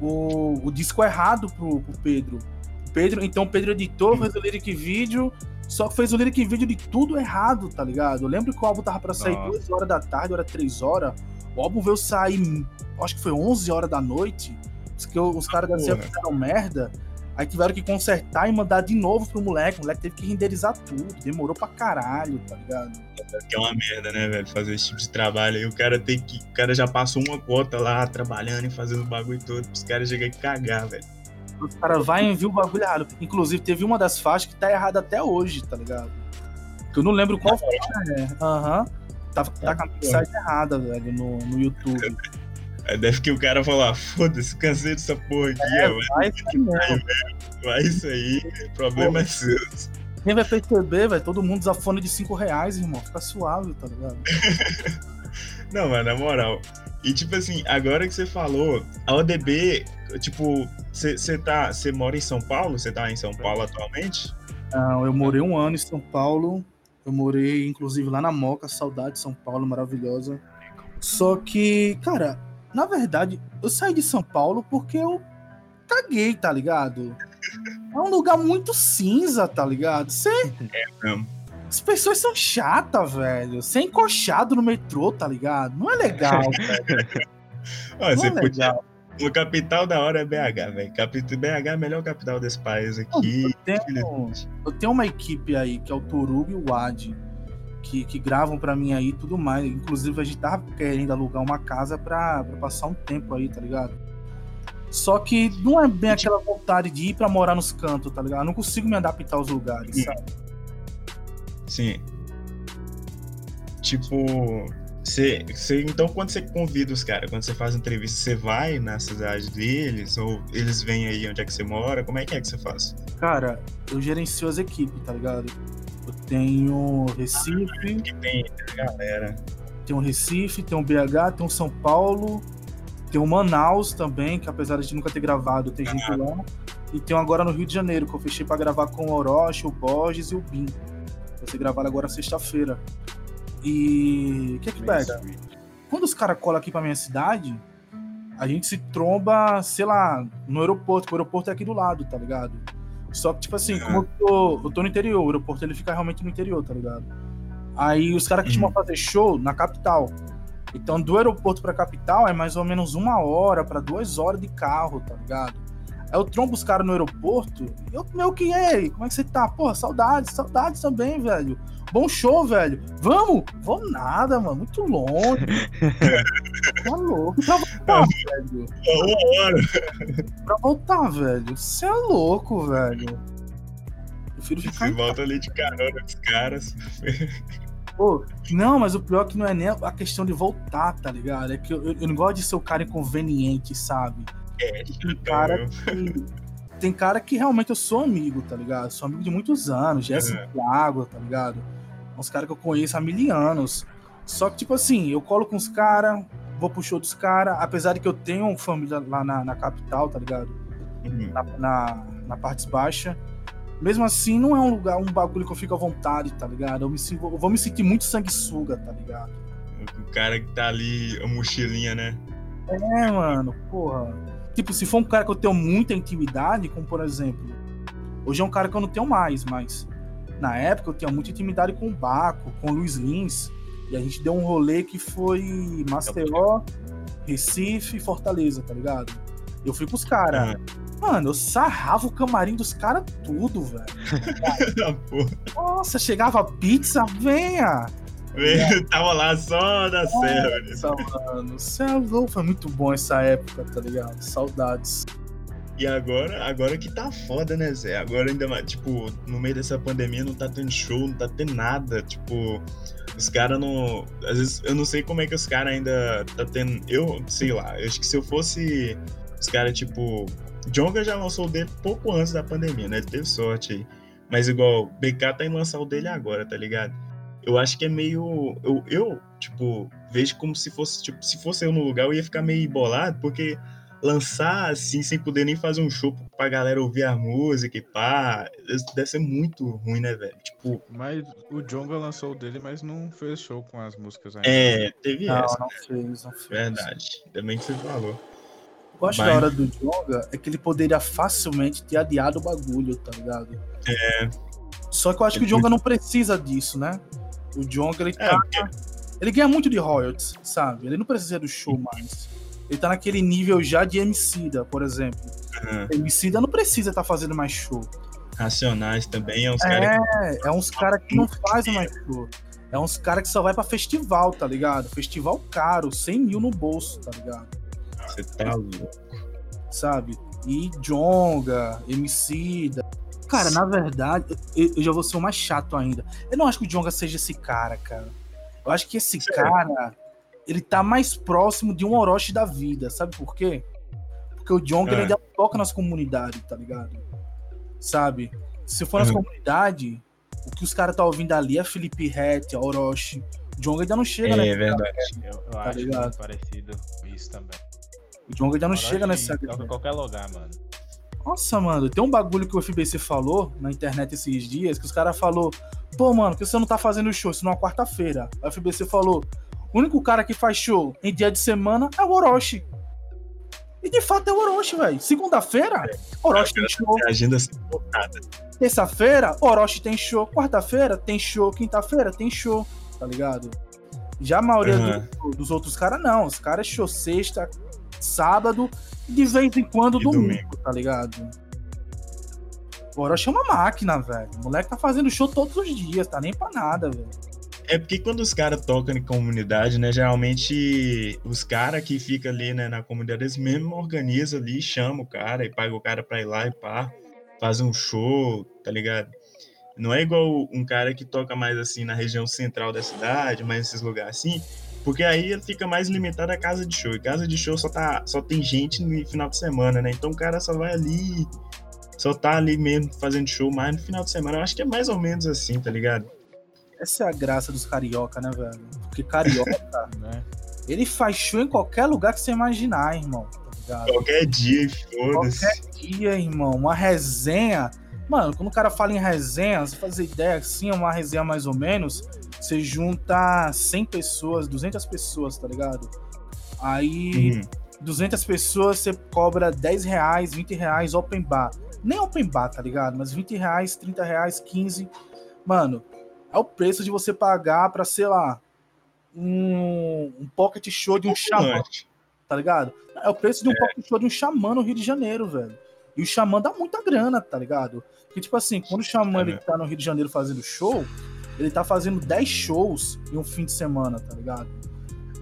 o, o disco errado pro, pro Pedro. Pedro. Então o Pedro editou, fez o Lyric Video, só que fez o Lyric Video de tudo errado, tá ligado? Eu lembro que o álbum tava pra sair Nossa. 2 horas da tarde, era 3 horas. O álbum veio sair, acho que foi 11 horas da noite. Os, que os caras da Porra. fizeram merda. Aí tiveram que consertar e mandar de novo pro moleque. O moleque teve que renderizar tudo. Demorou pra caralho, tá ligado? Que é uma merda, né, velho? Fazer esse tipo de trabalho aí. O cara tem que. O cara já passou uma cota lá trabalhando e fazendo o bagulho todo. Os caras chegam a cagar, velho. Os caras vai e envia o bagulho errado. Inclusive, teve uma das faixas que tá errada até hoje, tá ligado? Que eu não lembro qual faixa é. Aham. Tá, tá com a mensagem errada, velho, no, no YouTube. Aí deve que o cara falar, foda-se, cansei dessa porra aqui, É, ó, vai isso aí mesmo. vai isso aí, problema é seu. Quem vai perceber, velho? Todo mundo usa fone de 5 reais, irmão. Fica suave, tá ligado? Não, mas na moral. E tipo assim, agora que você falou, a ODB, tipo, você tá. Você mora em São Paulo? Você tá em São Paulo atualmente? Não, eu morei um ano em São Paulo. Eu morei, inclusive, lá na Moca, saudade de São Paulo, maravilhosa. Só que, cara, na verdade, eu saí de São Paulo porque eu caguei, tá ligado? É um lugar muito cinza, tá ligado? Você. mesmo. As pessoas são chatas, velho. Ser encoxado no metrô, tá ligado? Não é legal, velho. Não você é podia. legal. O capital da hora é BH, velho. BH é a melhor capital desse país aqui. Eu tenho, eu tenho uma equipe aí, que é o Torugo e o Wad, que, que gravam pra mim aí e tudo mais. Inclusive, a gente tava querendo alugar uma casa pra, pra passar um tempo aí, tá ligado? Só que não é bem aquela vontade de ir pra morar nos cantos, tá ligado? Eu não consigo me adaptar aos lugares, sabe? Sim. Tipo, você, você, então quando você convida os caras, quando você faz entrevista, você vai na cidade deles ou eles vêm aí onde é que você mora? Como é que é que você faz? Cara, eu gerencio as equipes, tá ligado? Eu tenho Recife, Que tem galera. tem o Recife, tem o BH, tem o São Paulo, tem o Manaus também, que apesar de nunca ter gravado, tem gente lá. E tem um agora no Rio de Janeiro, que eu fechei pra gravar com o Orochi, o Borges e o Bim. Vai ser gravado agora sexta-feira. E o que é que pega? Quando os caras colam aqui pra minha cidade, a gente se tromba, sei lá, no aeroporto, o aeroporto é aqui do lado, tá ligado? Só que, tipo assim, como eu tô, eu tô no interior, o aeroporto ele fica realmente no interior, tá ligado? Aí os caras costumam fazer show na capital. Então, do aeroporto pra capital é mais ou menos uma hora pra duas horas de carro, tá ligado? Aí eu trombo os caras no aeroporto, e eu meio que, ei, como é que você tá? Porra, saudades, saudades também, velho. Bom show, velho. Vamos? Vamos nada, mano. Muito longe. tá louco. Pra voltar, velho. Uma hora. Pra voltar, velho. Você é louco, velho. Prefiro ficar Você volta ali de carona com os caras. Pô, não, mas o pior é que não é nem a questão de voltar, tá ligado? É que eu- eu não gosto de ser o cara inconveniente, sabe? É, Tem cara que. Tem cara que realmente eu sou amigo, tá ligado? Sou amigo de muitos anos, Jesse Uhum. Thiago, tá ligado? Uns caras que eu conheço há mil anos. Só que, tipo assim, eu colo com os caras, vou pro show dos caras, apesar de que eu tenho família lá na, na capital, tá ligado? Uhum. Na, na, na parte baixa. Mesmo assim, não é um lugar, um bagulho que eu fico à vontade, tá ligado? Eu, me, eu vou me sentir muito sanguessuga, tá ligado? O cara que tá ali, a mochilinha, né? É, mano, porra. Tipo, se for um cara que eu tenho muita intimidade, como por exemplo, hoje é um cara que eu não tenho mais, mas na época eu tinha muita intimidade com o Baco, com o Luiz Lins, e a gente deu um rolê que foi Maceió, Recife Fortaleza, tá ligado? Eu fui com os caras. Mano, eu sarrava o camarim dos caras tudo, velho. Porra. Nossa, chegava pizza, venha! Tava lá só na serra, né? Mano, é louco, foi muito bom essa época, tá ligado? Saudades. E agora, agora que tá foda, né, Zé? Agora ainda mais, tipo, no meio dessa pandemia não tá tendo show, não tá tendo nada. Tipo, os caras não. Às vezes eu não sei como é que os caras ainda tá tendo. Eu, sei lá, eu acho que se eu fosse. Os caras, tipo. Jonga já lançou o dele pouco antes da pandemia, né? Ele teve sorte aí. Mas igual, BK tá em lançar o dele agora, tá ligado? Eu acho que é meio. Eu, eu, tipo, vejo como se fosse, tipo, se fosse eu no lugar, eu ia ficar meio bolado, porque lançar assim, sem poder nem fazer um show pra galera ouvir a música e pá, isso deve ser muito ruim, né, velho? Tipo, Mas o Jonga lançou o dele, mas não fez show com as músicas ainda. é, teve Não, essa, não fez, não fez. verdade. Também que você falou. Eu gosto Mas- da hora do Jonga é que ele poderia facilmente ter adiado o bagulho, tá ligado? É. Só que eu acho que o Jonga não precisa disso, né? O Jonga, ele É, tá. porque- Ele ganha muito de royalties, sabe? Ele não precisa do show mais. Ele tá naquele nível já de Emicida, por exemplo. aham. Emicida não precisa estar fazendo mais show. Racionais também é uns caras É, é uns caras que não fazem mais show. É uns caras que só vai pra festival, tá ligado? Festival caro, 100 mil no bolso, tá ligado? que você tá louco. sabe? E Jonga, Emicida. Cara, na verdade, eu, eu já vou ser o mais chato ainda. Eu não acho que o Jonga seja esse cara, cara. Eu acho que esse Sério? cara, ele tá mais próximo de um Orochi da vida. Sabe por quê? Porque o Jonga ele É. ainda toca nas comunidades, tá ligado? Sabe? Se for nas Uhum. comunidades, o que os caras tá ouvindo ali é Felipe Rett, é Orochi. O Jonga ainda não chega, É né? verdade. Eu, eu Tá acho ligado? muito parecido isso também. O Jonga ainda não chega Orochi nessa. toca em qualquer lugar, mano. Nossa, mano, tem um bagulho que o FBC falou na internet esses dias, que os caras falou, pô, mano, por que você não tá fazendo show? Isso numa quarta-feira. O FBC falou, o único cara que faz show em dia de semana é o Orochi. E de fato é o Orochi, velho. Segunda-feira, Orochi tem show. A agenda botada. Terça-feira, Orochi tem show. Quarta-feira, tem show. Quinta-feira, tem show. Tá ligado? Já a maioria Aham. do- dos outros caras, não. Os caras é show sexta, sábado e de vez em quando domingo, domingo. tá ligado? O Orochi é uma máquina, velho. O moleque tá fazendo show todos os dias, tá nem pra nada, velho. É porque quando os caras tocam em comunidade, né? Geralmente os caras que ficam ali, né, na comunidade, eles mesmo organizam ali, chamam o cara e pagam o cara pra ir lá e pá, fazem um show, tá ligado? Não é igual um cara que toca mais assim na região central da cidade, mais nesses lugares assim, porque aí ele fica mais limitado a casa de show. E casa de show só, tá, só tem gente no final de semana, né? Então o cara só vai ali, só tá ali mesmo fazendo show mais no final de semana. Eu acho que é mais ou menos assim, tá ligado? Essa é a graça dos carioca, né, velho? Porque carioca, Né? ele faz show em qualquer lugar que você imaginar, irmão. Tá ligado? Qualquer dia, foda-se. Qualquer dia, irmão, uma resenha. Mano, quando o cara fala em resenha, você fazer ideia assim, uma resenha mais ou menos, você junta 100 pessoas, 200 pessoas, tá ligado? Aí, Uhum. 200 pessoas, você cobra 10 reais, 20 reais open bar. Nem open bar, tá ligado? Mas 20 reais, 30 reais, 15. Mano, é o preço de você pagar pra, sei lá, um, um pocket show de um xamã tá ligado? É o preço de um pocket show de um xamã no Rio de Janeiro, velho. E o Xamã dá muita grana, tá ligado? Porque, tipo assim, quando o Xamã ele tá no Rio de Janeiro fazendo show, ele tá fazendo 10 shows em um fim de semana, tá ligado?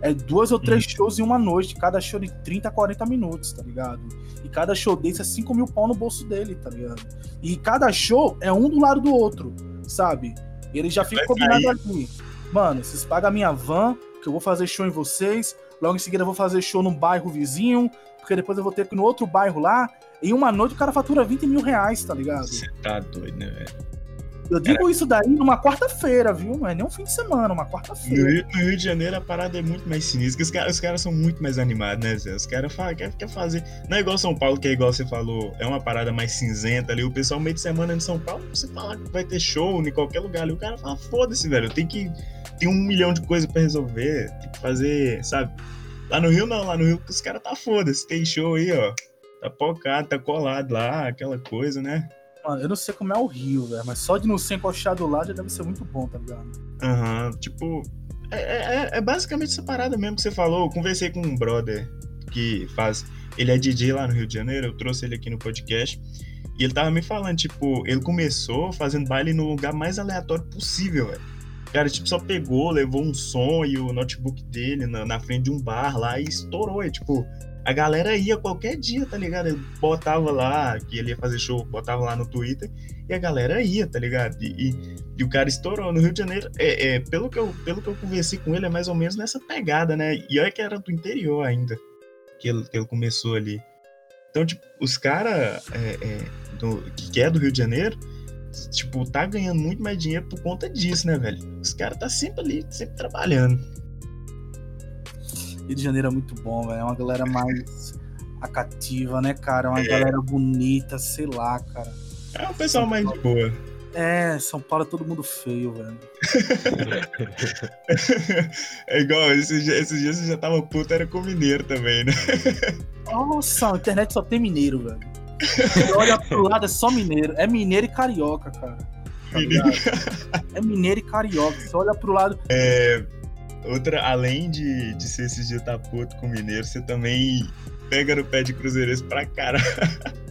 É duas ou três shows em uma noite, cada show de 30 a 40 minutos, tá ligado? E cada show desse é 5 mil pau no bolso dele, tá ligado? E cada show é um do lado do outro, sabe? Ele já fica combinado ali. Mano, vocês pagam a minha van, que eu vou fazer show em vocês. Logo em seguida eu vou fazer show num bairro vizinho, porque depois eu vou ter que ir no outro bairro lá. Em uma noite o cara fatura 20 mil reais, tá ligado? Você tá doido, né, velho? Eu digo isso daí numa quarta-feira, viu? Não é nem um fim de semana, uma No quarta-feira. Rio, no Rio de Janeiro a parada é muito mais sinistra. Os caras, os caras são muito mais animados, né, Zé? Os caras falam, quer, quer fazer. Não é igual São Paulo, que é igual você falou, é uma parada mais cinzenta ali. O pessoal, meio de semana em São Paulo, você fala que vai ter show em qualquer lugar ali. O cara fala, foda-se, velho, eu tenho que. Tem um milhão de coisas pra resolver. Tem que fazer, sabe? Lá no Rio, não. Lá no Rio, os caras tá foda-se. Tem show aí, ó. Tá pocado, tá colado lá, aquela coisa, né? Mano, eu não sei como é o Rio, velho, mas só de não ser encoxado lá já deve ser muito bom, tá ligado? Aham, tipo. É, é- é basicamente essa parada mesmo que você falou. Eu conversei com um brother que faz. Ele é DJ lá no Rio de Janeiro, eu trouxe ele aqui no podcast. E ele tava me falando, tipo, ele começou fazendo baile no lugar mais aleatório possível, velho. O cara, tipo, só pegou, levou um som e o notebook dele na, na frente de um bar lá e estourou. E, tipo, a galera ia qualquer dia, tá ligado? Ele botava lá, que ele ia fazer show, botava lá no Twitter, e a galera ia, tá ligado? E, e, e o cara estourou. No Rio de Janeiro, é, é, pelo, que eu, pelo que eu conversei com ele, é mais ou menos nessa pegada, né? E olha que era do interior ainda, que ele, que ele começou ali. Então, tipo, os caras é, é, que é do Rio de Janeiro, tipo, tá ganhando muito mais dinheiro por conta disso, né, velho? Os caras tá sempre ali, sempre trabalhando. Rio de Janeiro é muito bom, velho. É uma galera mais acativa, né, cara? É uma galera bonita, sei lá, cara. É um pessoal mais de boa. É, São Paulo é todo mundo feio, velho. é igual, esses, dias- esses dias você já tava puto, era com mineiro também, né? Nossa, a internet só tem mineiro, velho. Você olha pro lado, é só mineiro. É mineiro e carioca, cara. Tá? É mineiro e carioca. Você olha pro lado. É, outra, além de, de ser esses dias tá puto com mineiro, você também pega no pé de cruzeirense pra cara.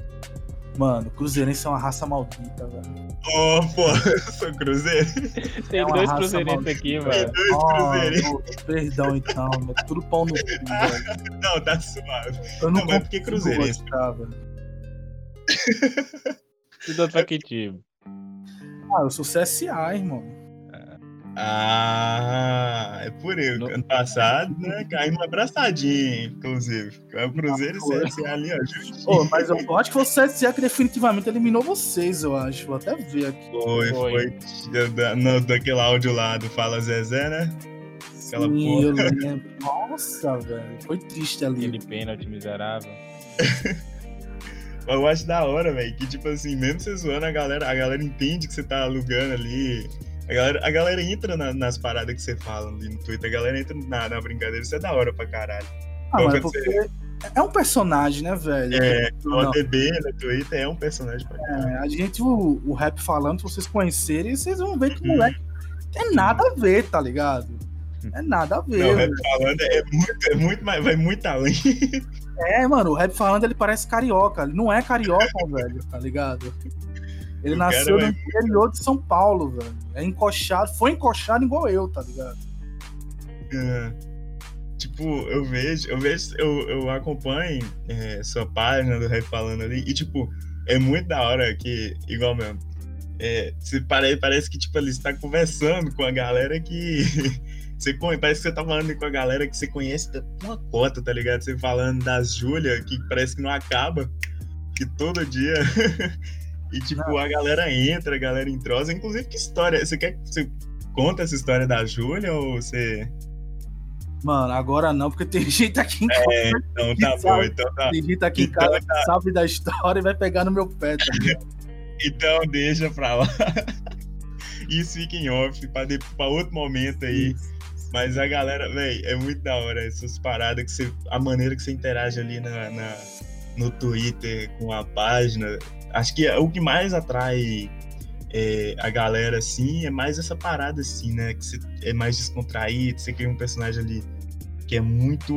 Mano, cruzeirense é uma raça maldita, velho. Ó, pô, eu sou cruzeiro. Tem É dois cruzeirenses aqui, Tem mano. dois Oh, cruzeirenses. perdão, então, meu. Tudo pau no cu, velho. Não, tá suave. Eu não, Não, mas por que consigo cruzeirense? gostar, velho. Tudo pra que time? Ah, eu sou CSA, irmão. Ah, é por eu. No- Ano passado, né, caímos abraçadinho, inclusive. O Cruzeiro e foi. CSA ali, ó. Ô, mas eu, acho que foi o CSA que definitivamente eliminou vocês, eu acho. Vou até ver aqui. Foi, Foi. foi. Da, no- daquele áudio lá do Fala Zezé, né? Aquela Sim, porra. Nossa, velho. Foi triste ali. Aquele pênalti miserável. Eu acho da hora, velho, que tipo assim, mesmo você zoando, a galera, a galera entende que você tá alugando ali. A galera, a galera entra na- nas paradas que você fala ali no Twitter, a galera entra na, na brincadeira, isso é da hora pra caralho. Ah, Qual mas é que porque é um personagem, né, velho? É, o Não. ODB no Twitter é um personagem pra caralho. É, a gente, o, o rap falando, se vocês conhecerem, vocês vão ver que o Uhum. moleque tem nada a ver, tá ligado? É nada a ver. Não, o rap falando é muito, é muito mais, vai muito além. É, mano, o rap falando ele parece carioca. Ele não é carioca, velho, tá ligado? Ele O nasceu no interior de São Paulo, velho. É encoxado, foi encoxado igual eu, tá ligado? É. Tipo, eu vejo, eu vejo, eu, eu acompanho é, sua página do Rap Falando ali, e tipo, é muito da hora que, igual mesmo, é, você pare, parece que tipo, ali você tá conversando com a galera que. Você, conhe- parece que você tá falando com a galera que você conhece da- uma cota, tá ligado? Você falando das Júlia, que parece que não acaba, que todo dia. e tipo, a galera entra, a galera entrosa. Inclusive, que história? Você quer que você conta essa história da Júlia ou você. Mano, agora não, porque tem gente aqui em casa, É, então tá bom, então tá. tem gente aqui em então casa que sabe da história e vai pegar no meu pé, tá? Então deixa pra lá. Isso fica em off pra, de- pra outro momento aí. Mas a galera, véi, é muito da hora essas paradas que você. A maneira que você interage ali na, na- no Twitter com a página. Acho que é o que mais atrai é, a galera, assim, é mais essa parada, assim, né? Que você é mais descontraído, você cria um personagem ali que é muito,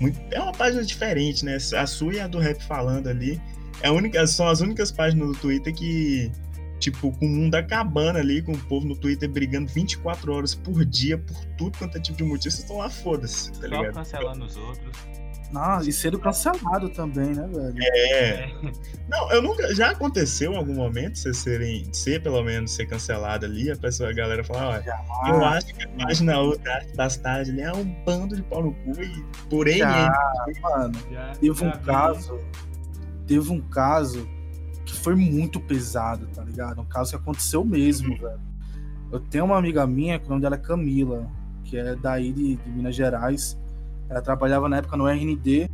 muito. É uma página diferente, né? A sua e a do rap falando ali. É única, são as únicas páginas do Twitter que, tipo, com o mundo acabando ali, com o povo no Twitter brigando 24 horas por dia por tudo quanto é tipo de motivo, vocês estão lá, foda-se, tá Só ligado? cancelando os outros. Não, e sendo cancelado também, né, velho? É. Não, eu nunca. Já aconteceu em algum momento vocês serem. Ser pelo menos ser cancelado ali, a pessoa, a galera falar, olha, eu acho que a página outra arte bastard ali é um bando de pau no cu e porém já, mano. Já, Teve um caso. Teve um caso que foi muito pesado, tá ligado? Um caso que aconteceu mesmo, velho. Eu tenho uma amiga minha, que o nome dela é Camila, que é daí de, de Minas Gerais. Ela trabalhava na época no RND.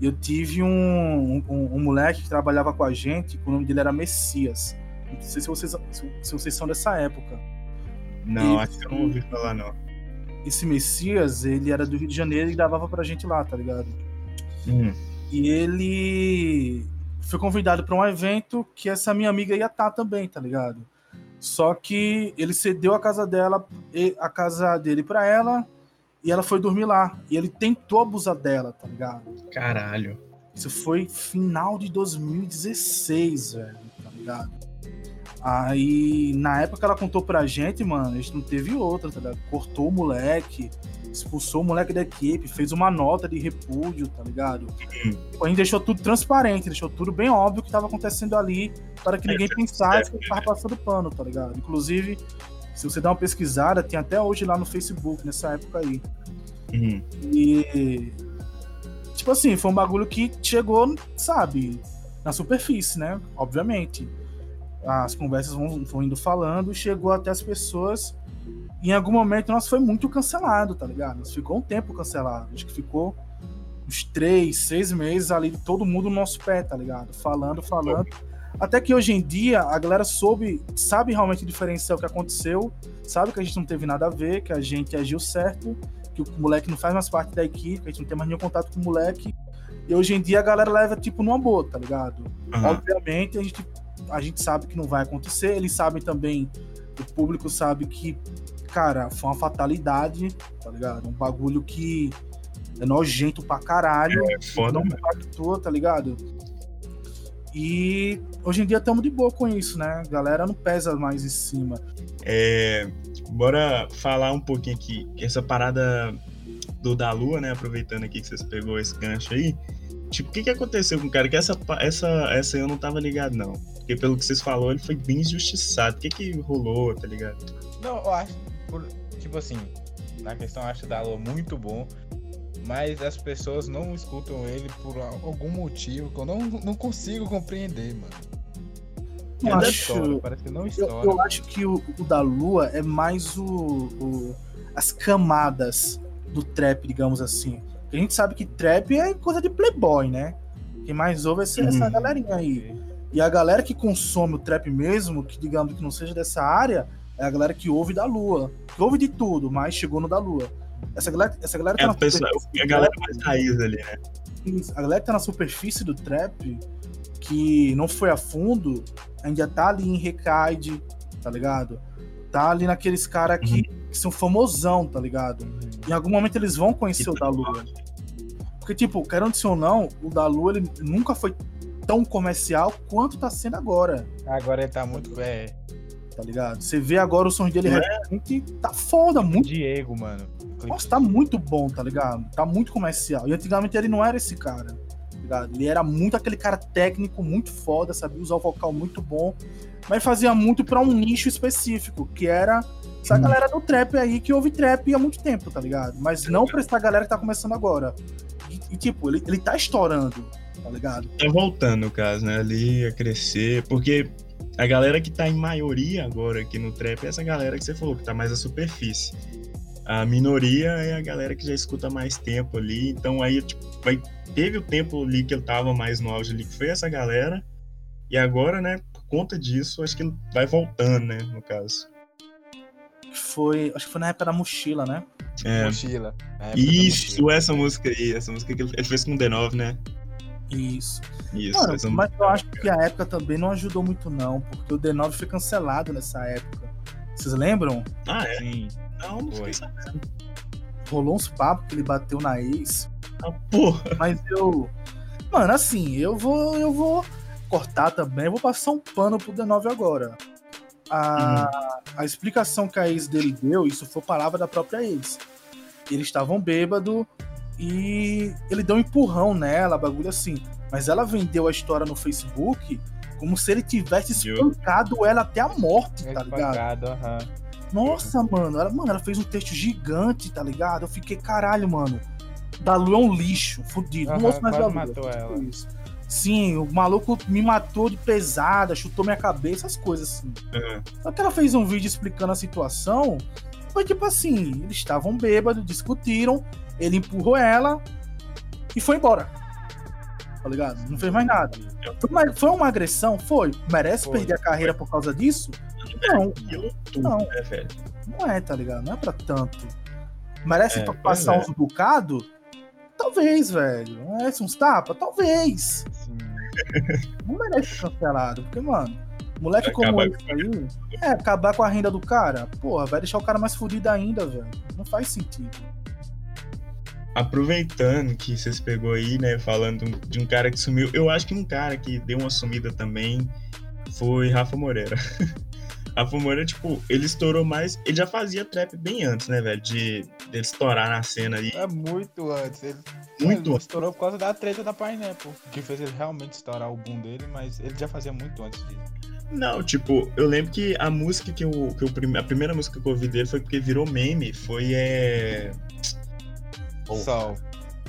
E eu tive um, um, um moleque que trabalhava com a gente, que o nome dele era Messias. Não sei se vocês, se, se vocês são dessa época. Não, E- acho que eu não ouvi falar, não. Esse Messias, ele era do Rio de Janeiro e gravava pra gente lá, tá ligado? Hum. E ele foi convidado para um evento que essa minha amiga ia estar também, tá ligado? Só que ele cedeu a casa dela, a casa dele para ela, e ela foi dormir lá. E ele tentou abusar dela, tá ligado? Caralho. Isso foi final de 2016, velho, tá ligado? Aí, na época que ela contou pra gente, mano, a gente não teve outra, tá ligado? Cortou o moleque, expulsou o moleque da equipe, fez uma nota de repúdio, tá ligado? Hum. A gente deixou tudo transparente, deixou tudo bem óbvio o que tava acontecendo ali, para que ninguém pensasse que ele tava passando pano, tá ligado? Inclusive, se você der uma pesquisada, tem até hoje lá no Facebook, nessa época aí. Hum. E. Tipo assim, foi um bagulho que chegou, sabe, na superfície, né? Obviamente. As conversas vão, vão indo falando, chegou até as pessoas. Em algum momento nós foi muito cancelado, tá ligado? Nós ficou um tempo cancelado. Acho que ficou uns três, seis meses ali, todo mundo no nosso pé, tá ligado? Falando, falando. Até que hoje em dia a galera soube, sabe realmente diferenciar o que aconteceu, sabe que a gente não teve nada a ver, que a gente agiu certo, que o moleque não faz mais parte da equipe, que a gente não tem mais nenhum contato com o moleque. E hoje em dia a galera leva tipo numa boa, tá ligado? Aham. Obviamente a gente, a gente sabe que não vai acontecer, eles sabem também, o público sabe que, cara, foi uma fatalidade, tá ligado? Um bagulho que é nojento pra caralho É foda, não impactou, tá ligado? E hoje em dia estamos de boa com isso, né? A galera não pesa mais em cima. É, bora falar um pouquinho aqui. Essa parada do da Lua, né? Aproveitando aqui que vocês pegou esse gancho aí. Tipo, o que, que aconteceu com o cara? Que essa, essa, essa eu não tava ligado, não. Porque pelo que vocês falaram, ele foi bem injustiçado. O que que rolou, tá ligado? Não, eu acho. Por- tipo assim, na questão eu acho da Lua muito bom. Mas as pessoas não escutam ele por al- algum motivo que eu não, não consigo compreender, mano. Eu acho- estoura, parece que não Eu, eu acho que o, o da Lua é mais o, o- as camadas do trap, digamos assim. A gente sabe que trap é coisa de playboy, né? Quem mais ouve é essa, essa Uhum. galerinha aí. E a galera que consome o trap mesmo, que digamos que não seja dessa área, é a galera que ouve da Lua. Que ouve de tudo, mas chegou no da Lua. Essa galera, essa galera É tá a, na pessoa, superfície a galera trap, mais raiz ali, né? A galera que tá na superfície do trap, que não foi a fundo, ainda tá ali em Recaide, tá ligado? Tá ali naqueles caras que, que são famosão, tá ligado? Em algum momento eles vão conhecer o da Lua. Porque, tipo, querendo ou não, o da Lua ele nunca foi tão comercial quanto tá sendo agora, Agora ele tá muito. É. tá ligado? Você vê agora o som dele Não recente, tá foda, muito. Diego, mano. Nossa, tá muito bom, tá ligado? Tá muito comercial. E antigamente ele não era esse cara, tá ligado? Ele era muito aquele cara técnico, muito foda, sabia usar o vocal muito bom, mas fazia muito pra um nicho específico, que era essa Hum. galera do trap aí que ouve trap há muito tempo, tá ligado? Mas não pra essa galera que tá começando agora. E, e, tipo, ele, ele tá estourando, tá ligado? Tá voltando, no caso, né? Ali a crescer. Porque a galera que tá em maioria agora aqui no trap é essa galera que você falou, que tá mais à superfície. A minoria é a galera que já escuta mais tempo ali. Então aí, tipo, vai, teve o tempo ali que eu tava mais no auge ali, que foi essa galera. E agora, né, por conta disso, acho que ele vai voltando, né, no caso. Foi, acho que foi na época da mochila, né? É, Mochila. Isso, mochila. essa música aí, essa música que ele, ele fez com o D9, né? Isso. Isso, Mano, mas eu acho que a época também não ajudou muito, não, porque o D9 foi cancelado nessa época. Vocês lembram? Ah, é? Sim. Não, não Foi. Rolou uns papos que ele bateu na ex. Ah, porra. Mas eu. Mano, assim, eu vou. Eu vou cortar também, eu vou passar um pano pro D9 agora. A, uhum. a explicação que a ex dele deu, isso foi palavra da própria ex. Eles estavam bêbado e ele deu um empurrão nela, bagulho assim. Mas ela vendeu a história no Facebook como se ele tivesse espancado ela até a morte, tá ligado? Uhum. Nossa, mano ela, mano, ela fez um texto gigante, tá ligado? Eu fiquei, caralho, mano. Da Lu é um lixo, fudido. Uhum, não ouço mais da Lu. matou ela. Isso. Sim, o maluco me matou de pesada, chutou minha cabeça, as coisas assim. Uhum. Só que ela fez um vídeo explicando a situação. Foi tipo assim: eles estavam bêbados, discutiram, ele empurrou ela e foi embora. Tá ligado? Não fez mais nada. Foi uma, foi uma agressão? Foi. Merece foi. perder a carreira por causa disso? Não. Não. É. Não é, tá ligado? Não é pra tanto. Merece é, passar é. uns bocados? Talvez, velho. Merece uns tapas? Talvez. Sim. Não merece ser cancelado, porque, mano, moleque como esse aí, é acabar com a renda do cara, porra, vai deixar o cara mais fodido ainda, velho. Não faz sentido. Aproveitando que vocês pegou aí, né, falando de um cara que sumiu, eu acho que um cara que deu uma sumida também foi Rafa Moreira. A Moreira, tipo, ele estourou mais. Ele já fazia trap bem antes, né, velho? De dele estourar na cena aí. É muito antes. Ele, muito ele estourou por causa da treta da Pineapple. Que fez ele realmente estourar o boom dele, mas ele já fazia muito antes disso. Não, tipo, eu lembro que a música que eu. Que eu a primeira música que eu ouvi dele foi porque virou meme. Foi é. Sol.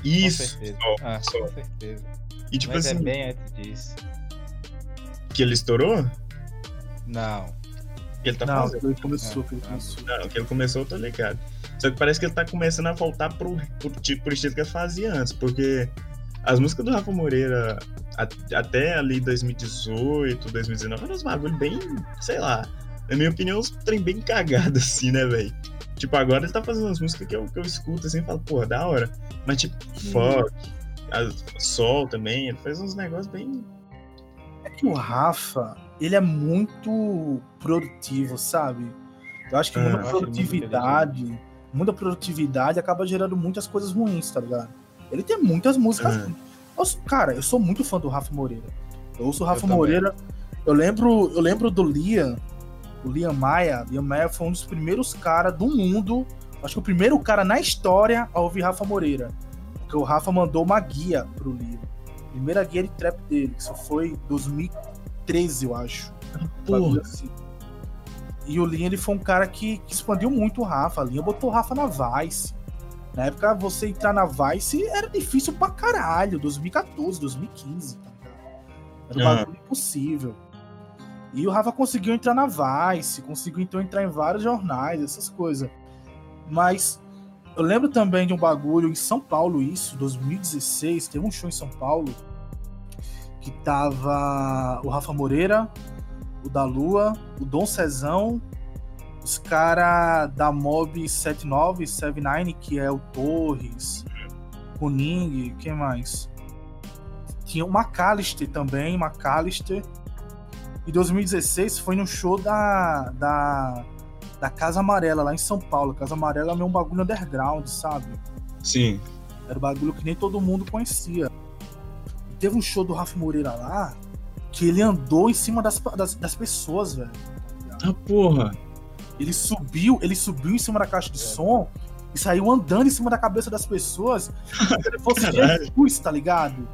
Isso. Com certeza. Sol. Ah, Sol. com certeza. E tipo mas é assim. É bem antes disso. Que ele estourou? Não que ele tá não, fazendo. Ele começou, que ele começou. Não, que ele começou, eu tô ligado. Só que parece que ele tá começando a voltar pro, pro, tipo, pro estilo que ele fazia antes, porque as músicas do Rafa Moreira a, até ali 2018, 2019 eram uns bagulho bem, sei lá, na minha opinião, uns trem bem cagado assim, né, velho? Tipo, agora ele tá fazendo umas músicas que eu, que eu escuto assim e falo, pô, da hora. Mas tipo, hum. fuck, a, Sol também, ele faz uns negócios bem. É que o Rafa, ele é muito produtivo, sabe? Eu acho que é, muita produtividade, muita produtividade acaba gerando muitas coisas ruins, tá ligado? Ele tem muitas músicas. Eu, cara, eu sou muito fã do Rafa Moreira. Eu ouço o Rafa eu Moreira. Eu lembro, eu lembro do Liam, o Liam Maia. Liam Maia foi um dos primeiros caras do mundo. Acho que o primeiro cara na história a ouvir Rafa Moreira. Porque o Rafa mandou uma guia pro Liam. Primeira guia de trap dele, isso foi 2000 13, eu acho. Porra. Assim. E o Linha ele foi um cara que, que, expandiu muito o Rafa. A Linha botou o Rafa na Vice. Na época, você entrar na Vice era difícil pra caralho. 2014, 2015. Tá era um bagulho impossível. E o Rafa conseguiu entrar na Vice, conseguiu então entrar em vários jornais, essas coisas. Mas eu lembro também de um bagulho em São Paulo, isso, 2016, teve um show em São Paulo que tava o Rafa Moreira, o da Lua, o Dom Cezão, os caras da Mob 79, 79, que é o Torres, o Ning, quem mais? Tinha o McAllister também, McAllister. Em 2016 foi no show da, da, da Casa Amarela, lá em São Paulo. Casa Amarela é um bagulho underground, sabe? Sim. Era um bagulho que nem todo mundo conhecia teve um show do Rafa Moreira lá que ele andou em cima das, das, das pessoas, velho. Ah, porra. Ele subiu, ele subiu em cima da caixa de é. som e saiu andando em cima da cabeça das pessoas. Se fosse Jesus, tá ligado?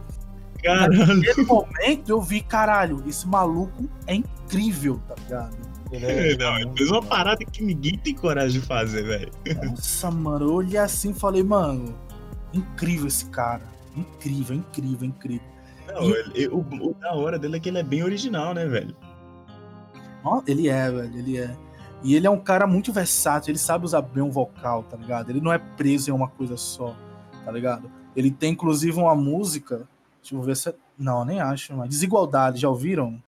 Caralho. Naquele momento eu vi, caralho, esse maluco é incrível, tá ligado? Ele, é, não, ele fez uma parada que ninguém tem coragem de fazer, velho. Nossa, mano, eu olhei assim e falei, mano, incrível esse cara. Incrível, incrível, incrível. Não, ele, o, o, da hora dele é que ele é bem original, né, velho? Ele é, velho, ele é. E ele é um cara muito versátil, ele sabe usar bem um vocal, tá ligado? Ele não é preso em uma coisa só, tá ligado? Ele tem inclusive uma música, deixa eu ver se. Não, nem acho, mas Desigualdade, já ouviram?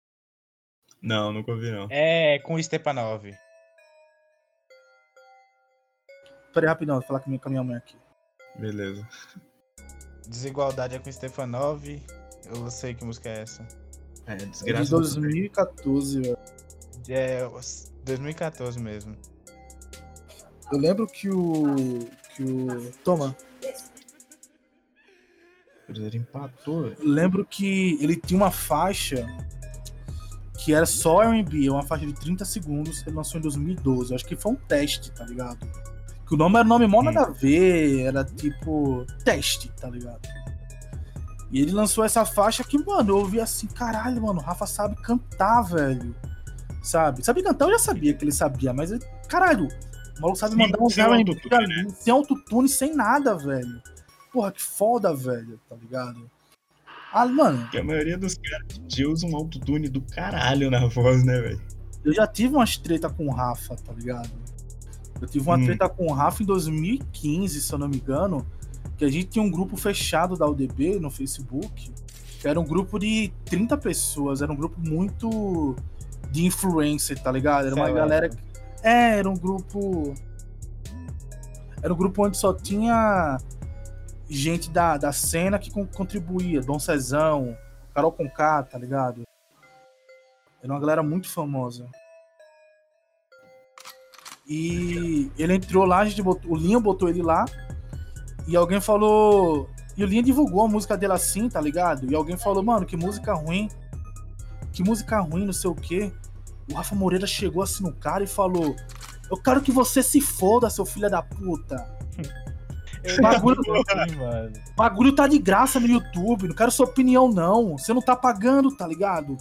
Não, nunca ouvi não. É, com o Stepanov. Peraí, rapidão, vou falar com a minha mãe aqui. Beleza. Desigualdade é com Stefanov. Eu sei que música é essa. É, desgraça. É de 2014, velho. É, 2014 mesmo. Eu lembro que o. que o. Toma. Cruzeiro empatou. Lembro que ele tinha uma faixa que era só R&B, uma faixa de 30 segundos, ele lançou em 2012. Acho que foi um teste, tá ligado? Que o nome era nome mó nada a ver, era tipo teste, tá ligado? E ele lançou essa faixa que, mano, eu ouvi assim, caralho, mano, o Rafa sabe cantar, velho. Sabe? Sabe cantar, eu já sabia que ele sabia, mas, ele- caralho, o maluco sabe mandar uns sem autotune, sem autotune, sem nada, velho. Porra, que foda, velho, tá ligado? Ah, mano, Porque a maioria dos caras de usa um autotune do caralho na voz, né, velho? eu já tive umas treta com o Rafa, tá ligado? Eu tive uma Hum. treta com o Rafa em 2015, se eu não me engano, que a gente tinha um grupo fechado da UDB no Facebook, que era um grupo de 30 pessoas, era um grupo muito de influencer, tá ligado? Era uma Seleta. galera. que- É, era um grupo. Era um grupo onde só tinha gente da, da cena que con- contribuía. Dom Cezão, Carol Conká, tá ligado? Era uma galera muito famosa. E ele entrou lá, a gente botou, o Linho botou ele lá. E alguém falou. E o Linho divulgou a música dele assim, tá ligado? E alguém falou, mano, que música ruim. Que música ruim, não sei o quê. O Rafa Moreira chegou assim no cara e falou: Eu quero que você se foda, seu filho da puta. Bagulho- é assim, mano. O bagulho tá de graça no YouTube, não quero sua opinião, não. Você não tá pagando, tá ligado?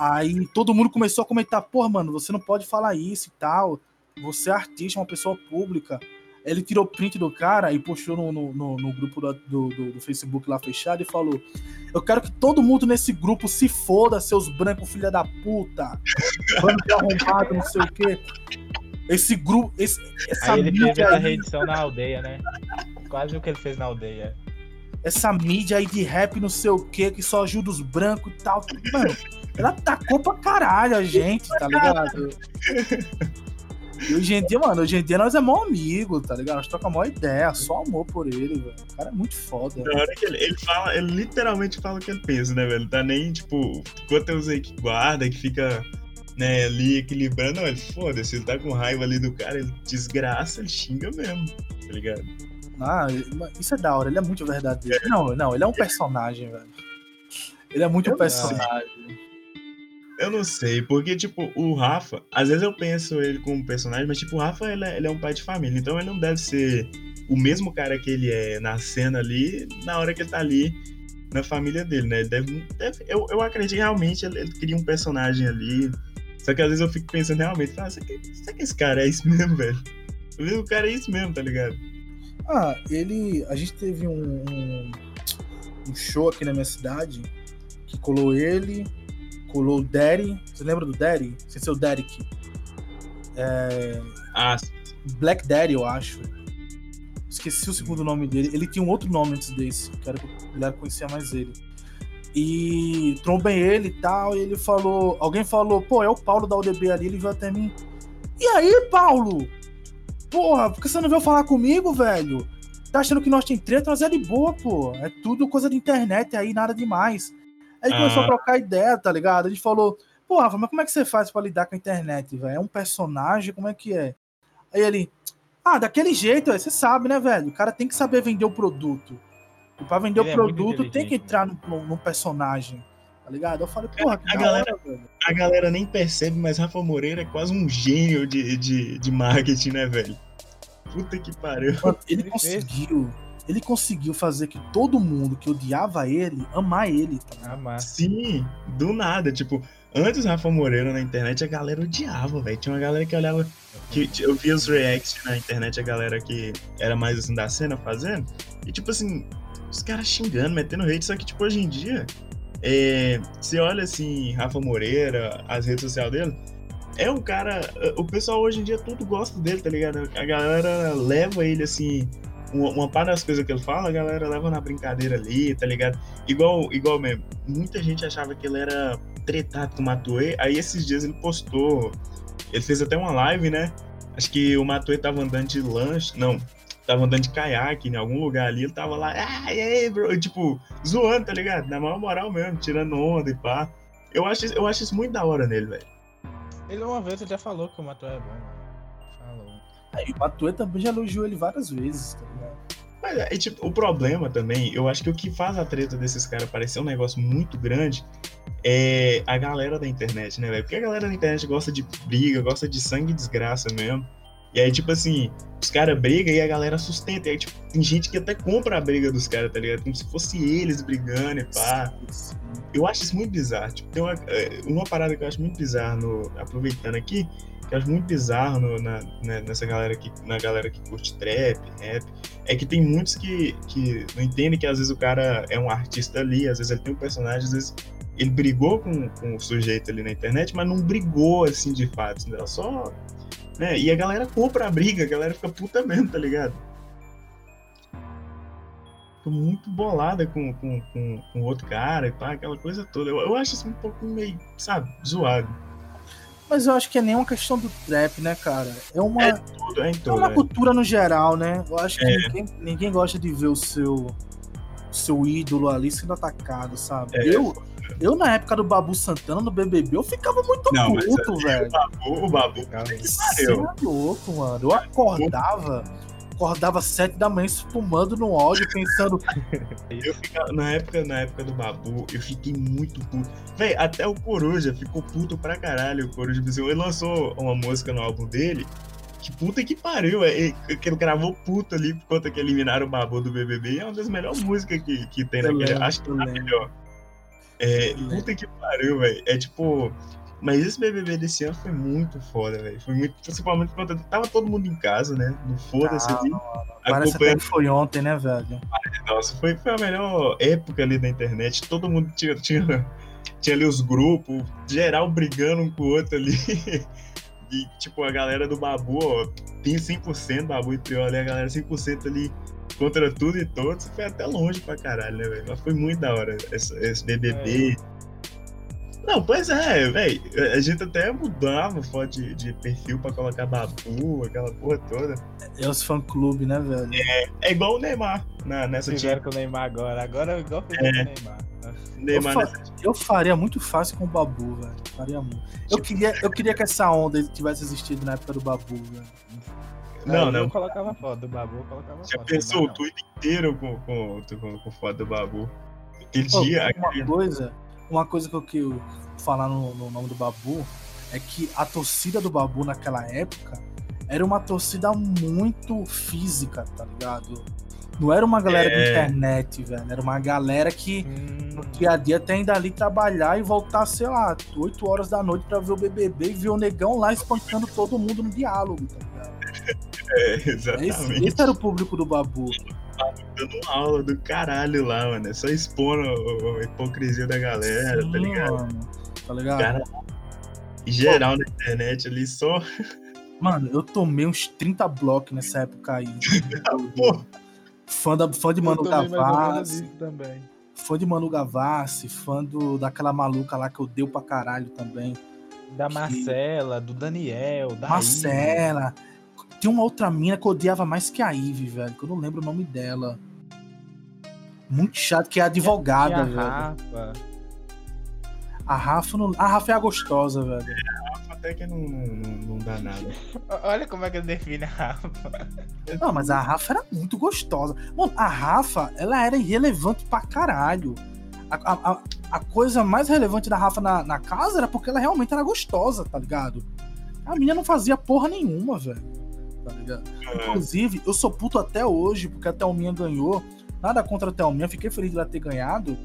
Aí todo mundo começou a comentar, porra, mano, você não pode falar isso e tal. Você é artista, uma pessoa pública. Ele tirou print do cara e postou no, no, no- no grupo do, do, do- Facebook lá fechado e falou: Eu quero que todo mundo nesse grupo se foda, seus brancos, filha da puta. Vamos arrombado, não sei o quê. Esse grupo, esse, essa Aí ele fez mídia essa aí- reedição na aldeia, né? Quase o que ele fez na aldeia. essa mídia aí de rap não sei o que, que só ajuda os brancos e tal. Mano, ela atacou pra caralho a gente, tá ligado? E hoje em dia, mano, hoje em dia nós é mó amigo, tá ligado? Nós troca mó ideia, só amor por ele, velho. O cara é muito foda. Na hora que ele, ele fala, ele literalmente fala o que ele pensa, né, velho? Tá nem, tipo, quanto eu usei que guarda, que fica, né, ali equilibrando. Ele foda-se, ele tá com raiva ali do cara, ele desgraça, ele xinga mesmo, tá ligado? Ah, isso é da hora, ele é muito verdadeiro. Não, não, ele é um personagem, velho. Ele é muito Eu não sei. personagem. Eu não sei, porque, tipo, o Rafa, às vezes eu penso ele como personagem, mas, tipo, o Rafa, ele é, ele é um pai de família, então ele não deve ser o mesmo cara que ele é na cena ali, na hora que ele tá ali na família dele, né? Ele deve, deve- eu, eu acredito realmente ele, ele cria um personagem ali, só que às vezes eu fico pensando realmente, fala, será que, será que esse cara é isso mesmo, velho? Às vezes o cara é isso mesmo, tá ligado? Ah, ele. A gente teve um, um, um show aqui na minha cidade que colou ele, colou o Daddy. Você lembra do Daddy? Sem ser o Derek. É, Ah, Black Daddy, eu acho. Esqueci o segundo nome dele. Ele tinha um outro nome antes desse. que era que galera conhecia mais ele. E trombei ele e tal. E ele falou. Alguém falou, pô, é o Paulo da UDB ali. Ele veio até mim. E aí, Paulo? Porra, por que você não veio falar comigo, velho? Tá achando que nós tem treta? Nós é de boa, pô. É tudo coisa de internet aí, nada demais. Aí Ah. começou a trocar ideia, tá ligado? A gente falou, pô, Rafa, mas como é que você faz pra lidar com a internet, velho? É um personagem, como é que é? Aí ele, ah, daquele jeito, você sabe, né, velho? O cara tem que saber vender o produto. E pra vender Ele o é produto tem que entrar no, no- no personagem, tá ligado? Eu falei, porra, que A da galera- hora, a galera nem percebe, mas Rafa Moreira é quase um gênio de, de, de marketing, né, velho? Puta que pariu. Mano, ele Ele fez. conseguiu. Ele conseguiu fazer que todo mundo que odiava ele, amar ele, tá ligado? Ah. Sim, do nada. Tipo, antes do Rafa Moreira na internet, a galera odiava, velho. Tinha uma galera que olhava. Que, eu via os reacts na internet, a galera que era mais assim da cena fazendo. E tipo assim, os caras xingando, metendo hate. Só que, tipo, hoje em dia, é, você olha assim, Rafa Moreira, as redes sociais dele. É um cara. O pessoal hoje em dia tudo gosta dele, tá ligado? A galera leva ele assim. Uma, uma parte das coisas que ele fala, a galera leva na brincadeira ali, tá ligado? Igual, igual mesmo, muita gente achava que ele era tretado com o Matuê, aí esses dias ele postou, ele fez até uma live, né? Acho que o Matuê tava andando de lanche, não, tava andando de caiaque em algum lugar ali, ele tava lá, ah, e aí, bro? Tipo, zoando, tá ligado? Na maior moral mesmo, tirando onda e pá. Eu acho, eu acho isso muito da hora nele, velho. Ele uma vez já falou que o Matou é bom, mano. Falou. Aí o Matuê também já elogiou ele várias vezes, tá ligado? Mas é, tipo, o problema também, eu acho que o que faz a treta desses caras parecer um negócio muito grande é a galera da internet, né, velho? Porque a galera da internet gosta de briga, gosta de sangue e desgraça mesmo. E aí, tipo assim, os caras brigam e a galera sustenta. E aí, tipo, tem gente que até compra a briga dos caras, tá ligado? Como se fosse eles brigando e pá. Eu acho isso muito bizarro. Tipo, tem uma, é, uma parada que eu acho muito bizarra, no, aproveitando aqui, que eu acho muito bizarro no, na, né, nessa galera que, na galera que curte trap, rap, é que tem muitos que, que não entendem que às vezes o cara é um artista ali, às vezes ele tem um personagem, às vezes ele brigou com, com o sujeito ali na internet, mas não brigou assim de fato, né? só né? E a galera compra a briga, a galera fica puta mesmo, tá ligado? Fica muito bolada com, com, com, com outro cara e pá, aquela coisa toda. Eu, eu acho isso um pouco meio, sabe, zoado. Mas eu acho que é nem uma questão do trap, né, cara? É uma, É tudo, é em é tudo. uma é. cultura no geral, né? Eu acho que É. ninguém, ninguém gosta de ver o seu, o seu ídolo ali sendo atacado, sabe? É. Eu, eu, na época do Babu Santana, no BBB, eu ficava muito Não, puto, velho. O Babu, o Babu, Você é louco, mano. Eu acordava, acordava sete da manhã espumando no ódio, pensando, Eu ficava, na época, na época do Babu, eu fiquei muito puto. Véi, até o Coruja ficou puto pra caralho. O Coruja, ele lançou uma música no álbum dele. Que puta que pariu, é, é, que ele gravou puto ali por conta que eliminaram o Babu do BBB. E é uma das melhores músicas que, que tem Eu naquele. lembro, Acho que tá lembro. melhor. É, puta que pariu, velho. É tipo. Mas esse BBB desse ano foi muito foda, velho. Foi muito. Principalmente quando tava todo mundo em casa, né? No foda-se ali. parece até acompanhando que foi ontem, né, velho? nossa, foi, foi a melhor época ali da internet. Todo mundo tinha, tinha, tinha ali os grupos, geral brigando um com o outro ali. E, tipo, a galera do Babu, ó, tem 100%, Babu e Priol ali, a galera 100% ali contra tudo e todos. Foi até longe pra caralho, né, velho? Mas foi muito da hora esse, esse BBB. Não, pois é, velho. A gente até mudava foto de, de perfil pra colocar Babu, aquela porra toda. É os fã-clube, né, velho? É igual o Neymar na, nessa tinha. Fizeram com o Neymar agora. Agora é igual com o Neymar. Neymar Eu nessa Eu faria muito fácil com o Babu, velho. Faria muito. Eu queria, eu queria que essa onda tivesse existido na época do Babu, velho. Não, não. Eu colocava foto do Babu, eu colocava Já foto. pensou o. Twitter inteiro com, com, com, com foto do Babu? Aquele Pô, dia. uma coisa, uma coisa que eu quero falar no, no nome do Babu é que a torcida do Babu naquela época era uma torcida muito física, tá ligado? Não era uma galera É. da internet, velho. Era uma galera que Hum, no dia a dia tem ainda ali trabalhar e voltar, sei lá, 8 horas da noite pra ver o BBB e ver o negão lá espancando todo mundo no diálogo, tá ligado? É, Esse, exatamente. esse era o público do Babu. Dando aula do caralho lá, mano. É só expondo a, a hipocrisia da galera, tá Sim, ligado? mano. Tá ligado? Cara, em geral na internet ali só. Mano, eu tomei uns 30 blocos nessa época aí. Pô, fã, da, fã de Manu Gavassi, também. fã de Manu Gavassi, fã do, daquela maluca lá que eu deu pra caralho também. Da Marcela, do Daniel, da Ivy. Marcela. Tem uma outra mina que eu odiava mais que a Ivy, velho, que eu não lembro o nome dela. Muito chato, que é E advogada, a velho. Rafa. A Rafa, não... a Rafa é a gostosa, velho. Até que não, não, não dá nada. Olha como é que ele define a Rafa. Não, mas a Rafa era muito gostosa. Mano, a Rafa, ela era irrelevante pra caralho. A, a, a- coisa mais relevante da Rafa na, na casa era porque ela realmente era gostosa, tá ligado? A menina não fazia porra nenhuma, velho. Tá ligado? Inclusive, eu sou puto até hoje, porque a Thelminha ganhou. Nada contra a Thelminha, fiquei feliz de ela ter ganhado.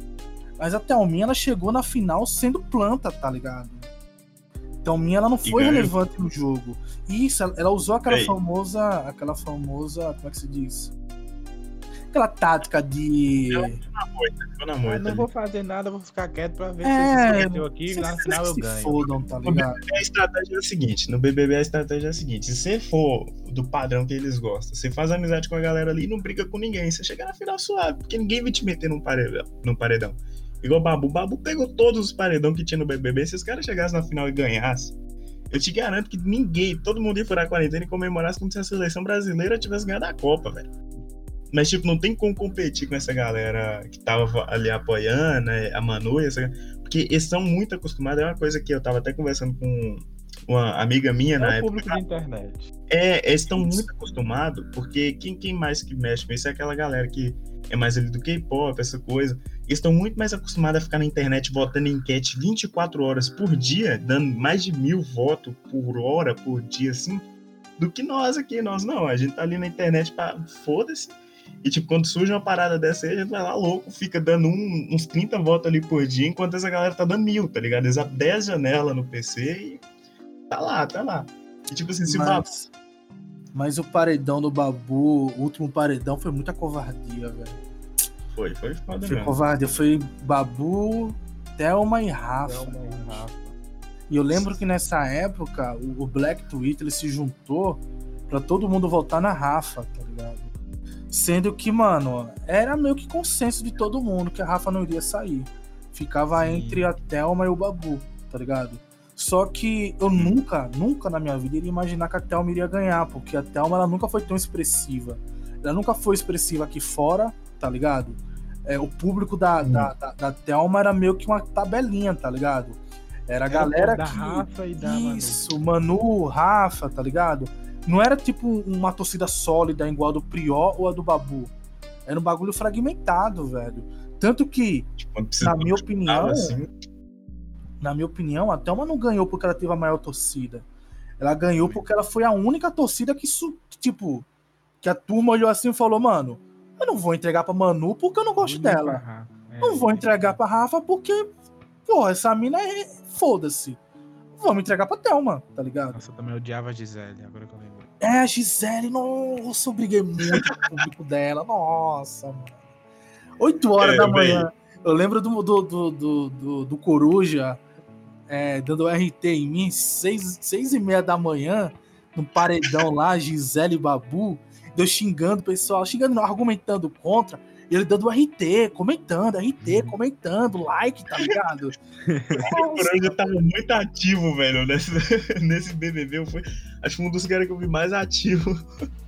Mas a Thelminha, ela chegou na final sendo planta, tá ligado? Thelminha, ela não foi relevante no jogo. Isso, ela, ela usou aquela Ei. famosa. Aquela famosa. Como é que se diz? Aquela tática de. Na Eu moita. não ali. vou fazer nada, vou ficar quieto pra ver É, se você perdeu aqui e lá no final eu se ganho. fodam, tá ligado? A estratégia é a seguinte: no BBB a estratégia é a seguinte: se você for do padrão que eles gostam, você faz amizade com a galera ali e não briga com ninguém, você chega na final suave, porque ninguém vai te meter num paredão. Num paredão. Igual o Babu. O Babu pegou todos os paredão que tinha no BBB. Se os caras chegassem na final e ganhassem, eu te garanto que ninguém, todo mundo ia furar a quarentena e comemorasse como se a seleção brasileira tivesse ganhado a Copa, velho. Mas, tipo, não tem como competir com essa galera que tava ali apoiando, né, a Manu e essa porque eles são muito acostumados. É uma coisa que eu tava até conversando com, uma amiga minha É na o época. público da internet. É, eles estão muito acostumados, porque quem, quem mais que mexe com isso é aquela galera que é mais ali do K-pop, essa coisa. Eles estão muito mais acostumados a ficar na internet votando em enquete 24 horas por dia, dando mais de mil votos por hora, por dia, assim, do que nós aqui. Nós não, a gente tá ali na internet pra foda-se. E, tipo, quando surge uma parada dessa aí, a gente vai lá louco, fica dando um- uns 30 votos ali por dia, enquanto essa galera tá dando mil, tá ligado? Eles abrem 10 janelas no PC e tá lá, tá lá. E, tipo assim, se Mas, mas o paredão do Babu, o último paredão, foi muita covardia, velho. Foi, foi foda Foi mesmo. covardia. Foi Babu, Thelma e Rafa. Thelma e Rafa. E eu lembro que nessa época, o, Black Twitter ele se juntou pra todo mundo votar na Rafa, tá ligado? Sendo que, mano, era meio que consenso de todo mundo que a Rafa não iria sair. Ficava Sim. entre a Thelma e o Babu, tá ligado? Só que eu nunca, nunca na minha vida iria imaginar que a Thelma iria ganhar, porque a Thelma ela nunca foi tão expressiva. Ela nunca foi expressiva aqui fora, tá ligado? É, o público da, Hum. da, da, da Thelma era meio que uma tabelinha, tá ligado? Era a galera da que. Rafa e da Manu. Isso, Manu, Rafa, tá ligado? Não era tipo uma torcida sólida igual a do Prió ou a do Babu. Era um bagulho fragmentado, velho. Tanto que, Tipo, na minha opinião, assim, na minha opinião, a Thelma não ganhou porque ela teve a maior torcida. Ela ganhou porque ela foi a única torcida que, tipo, que a turma olhou assim e falou, mano, eu não vou entregar pra Manu porque eu não gosto dela. É, Não vou entregar pra Rafa porque, porra, essa mina é. Foda-se. Vamos entregar pra Thelma, tá ligado? Nossa, eu também odiava a Gisele, agora que eu lembro. É, a Gisele, nossa, eu briguei muito com o público dela. Nossa, mano. 8 horas É, da bem. manhã. Eu lembro do, do, do, do, do- do Coruja é, dando RT em mim, 6, seis e meia da manhã, no paredão lá, Gisele e Babu, eu xingando o pessoal, xingando, não, argumentando contra, e ele dando RT, comentando, RT, comentando, like, tá ligado? O Coruja tava muito ativo, velho, nesse, nesse BBB. Eu fui, acho que foi um dos caras que eu vi mais ativo.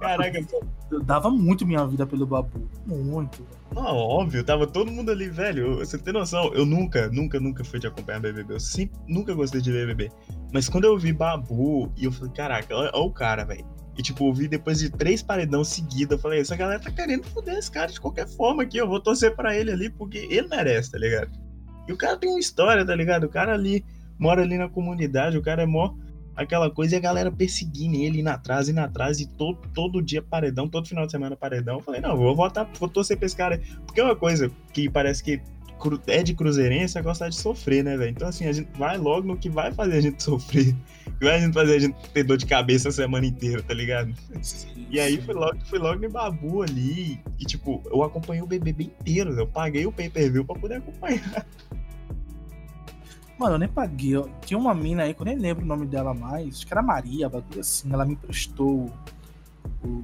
Caraca, Eu dava muito minha vida pelo Babu. Muito. não, óbvio, tava todo mundo ali, velho. Você tem noção? Eu nunca, nunca, nunca fui de acompanhar BBB. Eu sempre, nunca gostei de BBB. Mas quando eu vi Babu, e eu falei, caraca, olha, olha o cara, velho. E tipo, eu vi depois de três paredão seguida, eu falei, essa galera tá querendo foder esse cara de qualquer forma aqui. Eu vou torcer pra ele ali, porque ele merece, tá ligado? E o cara tem uma história, tá ligado? O cara ali mora ali na comunidade, o cara é mó aquela coisa e a galera perseguindo ele, indo atrás, indo atrás, e todo, todo dia paredão, todo final de semana paredão. Eu falei, não, vou votar, vou torcer pra esse cara. Porque é uma coisa que parece que é de cruzeirense é gostar de sofrer, né, velho? Então, assim, a gente vai logo no que vai fazer a gente sofrer. Que vai a gente fazer a gente ter dor de cabeça a semana inteira, tá ligado? E aí foi logo, foi logo em Babu ali. E, tipo, eu acompanhei o BBB inteiro. Eu paguei o pay-per-view pra poder acompanhar. Mano, eu nem paguei. Tinha uma mina aí que eu nem lembro o nome dela mais. Acho que era Maria, bagulho assim. Ela me emprestou o,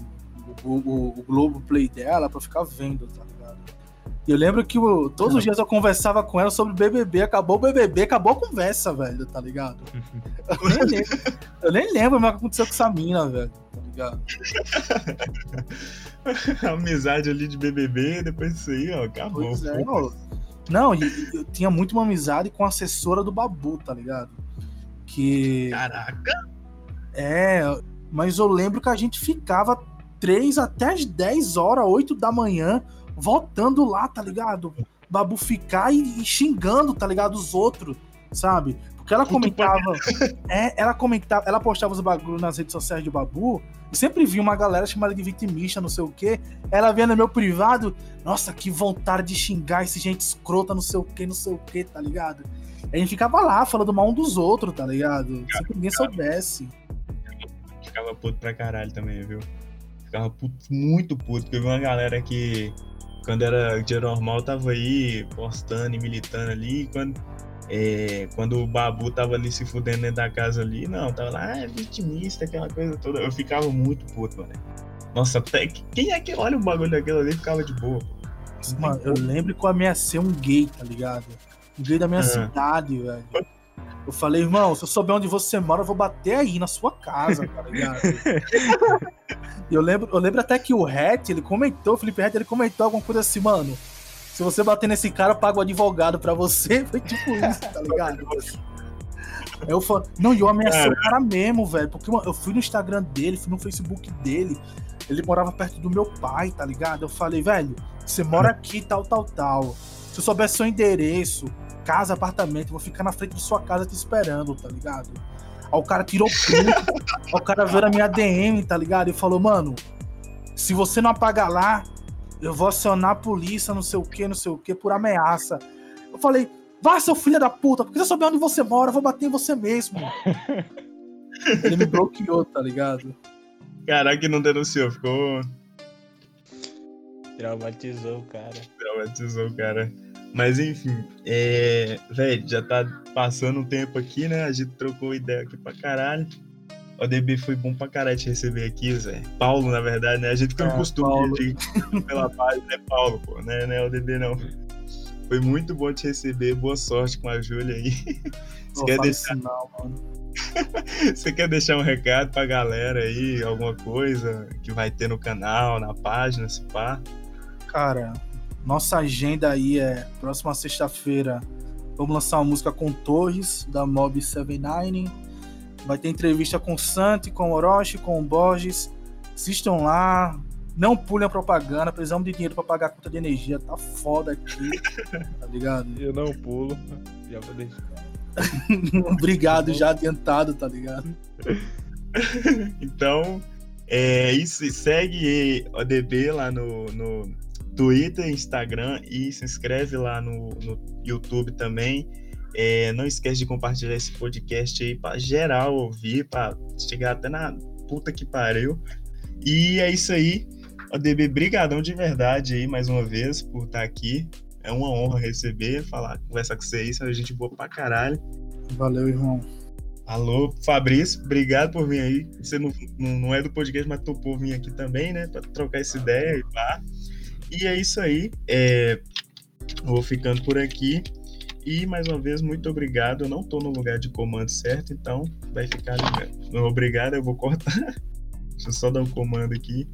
o, o, o Globo Play dela pra ficar vendo, tá ligado? E eu lembro que o- todos os dias eu conversava com ela sobre BBB. Acabou o BBB, acabou a conversa, velho, tá ligado? Eu nem lembro, eu nem lembro mais o que aconteceu com essa mina, velho, tá ligado? A amizade ali de BBB, depois disso aí, ó, acabou. Pois é, ó. Não, e eu tinha muito uma amizade com a assessora do Babu, tá ligado? Que. Caraca! É, mas eu lembro que a gente ficava 3 até as 10 horas, 8 da manhã, voltando lá, tá ligado? Babu ficar e, e xingando, tá ligado? Os outros, sabe? Porque ela comentava. É, ela comentava, ela postava os bagulhos nas redes sociais de Babu. E sempre vi uma galera chamada de vitimista, não sei o quê. Ela via no meu privado, nossa, que vontade de xingar esse gente escrota, não sei o quê, não sei o quê, tá ligado? E a gente ficava lá falando mal um dos outros, tá ligado? Que ninguém soubesse. Ficava puto pra caralho também, viu? Ficava puto, muito puto, porque eu vi uma galera que, quando era dia normal, tava aí postando e militando ali, quando, é, quando o Babu tava ali se fudendo dentro da casa ali, não, tava lá, ah, é vitimista, aquela coisa toda. Eu ficava muito puto, mano. Nossa, até, quem é que olha um bagulho daquilo ali e ficava de boa? Mano, eu lembro que eu ameacei um gay, tá ligado? Um gay da minha Ah. cidade, velho. Eu falei, irmão, se eu souber onde você mora, eu vou bater aí na sua casa, tá ligado? Eu lembro, eu lembro até que o Hat, ele comentou, o Felipe Hat, ele comentou alguma coisa assim, mano. Se você bater nesse cara, eu pago o advogado pra você. Foi tipo isso, tá ligado? Eu falei, não, e eu ameacei o cara mesmo, velho. Porque mano, eu fui no Instagram dele, fui no Facebook dele. Ele morava perto do meu pai, tá ligado? Eu falei, velho, você mora aqui, tal, tal, tal. Se eu soubesse seu endereço, casa, apartamento, vou ficar na frente de sua casa te esperando, tá ligado? Aí o cara tirou print, aí o cara veio na minha DM, tá ligado? E falou, mano, se você não apagar lá, eu vou acionar a polícia, não sei o que, não sei o que, por ameaça. Eu falei, vá, seu filho da puta, porque se eu souber onde você mora, eu vou bater em você mesmo. Ele me bloqueou, tá ligado? Caraca, não denunciou, ficou. Traumatizou o cara. Traumatizou o cara. Mas enfim, é... velho, já tá passando um tempo aqui, né? A gente trocou ideia aqui pra caralho. O DB foi bom pra caralho te receber aqui, Zé. Paulo, na verdade, né? A gente tem ah, costume de, pela página, é Paulo, pô, né? Não é o DB, não. Foi muito bom te receber. Boa sorte com a Júlia aí. Você quer deixar... Mano. Você quer deixar um recado pra galera aí, alguma coisa que vai ter no canal, na página, se pá? Cara, nossa agenda aí é próxima sexta-feira. Vamos lançar uma música com Torres, da Mob 79. Vai ter entrevista com o Santi, com o Orochi, com o Borges. Assistam lá. Não pulem a propaganda. Precisamos de dinheiro para pagar a conta de energia. Tá foda aqui. tá ligado? Eu não pulo. Já vou deixar. Obrigado, já adiantado, tá ligado? então, é isso. Segue o DB lá no, no Twitter, Instagram e se inscreve lá no, no YouTube também. É, não esquece de compartilhar esse podcast aí para geral ouvir, para chegar até na puta que pariu. E é isso aí. ODB, brigadão de verdade aí mais uma vez por estar aqui. É uma honra receber, falar, conversar com você aí, a gente boa pra caralho. Valeu, irmão. Alô, Fabrício, obrigado por vir aí. Você não, não é do podcast, mas topou vir aqui também, né? Pra trocar essa ideia e pá. E é isso aí. É... Vou ficando por aqui. E mais uma vez, muito obrigado. Eu não tô no lugar de comando certo, então vai ficar ali mesmo. Obrigado, eu vou cortar. Deixa eu só dar um comando aqui.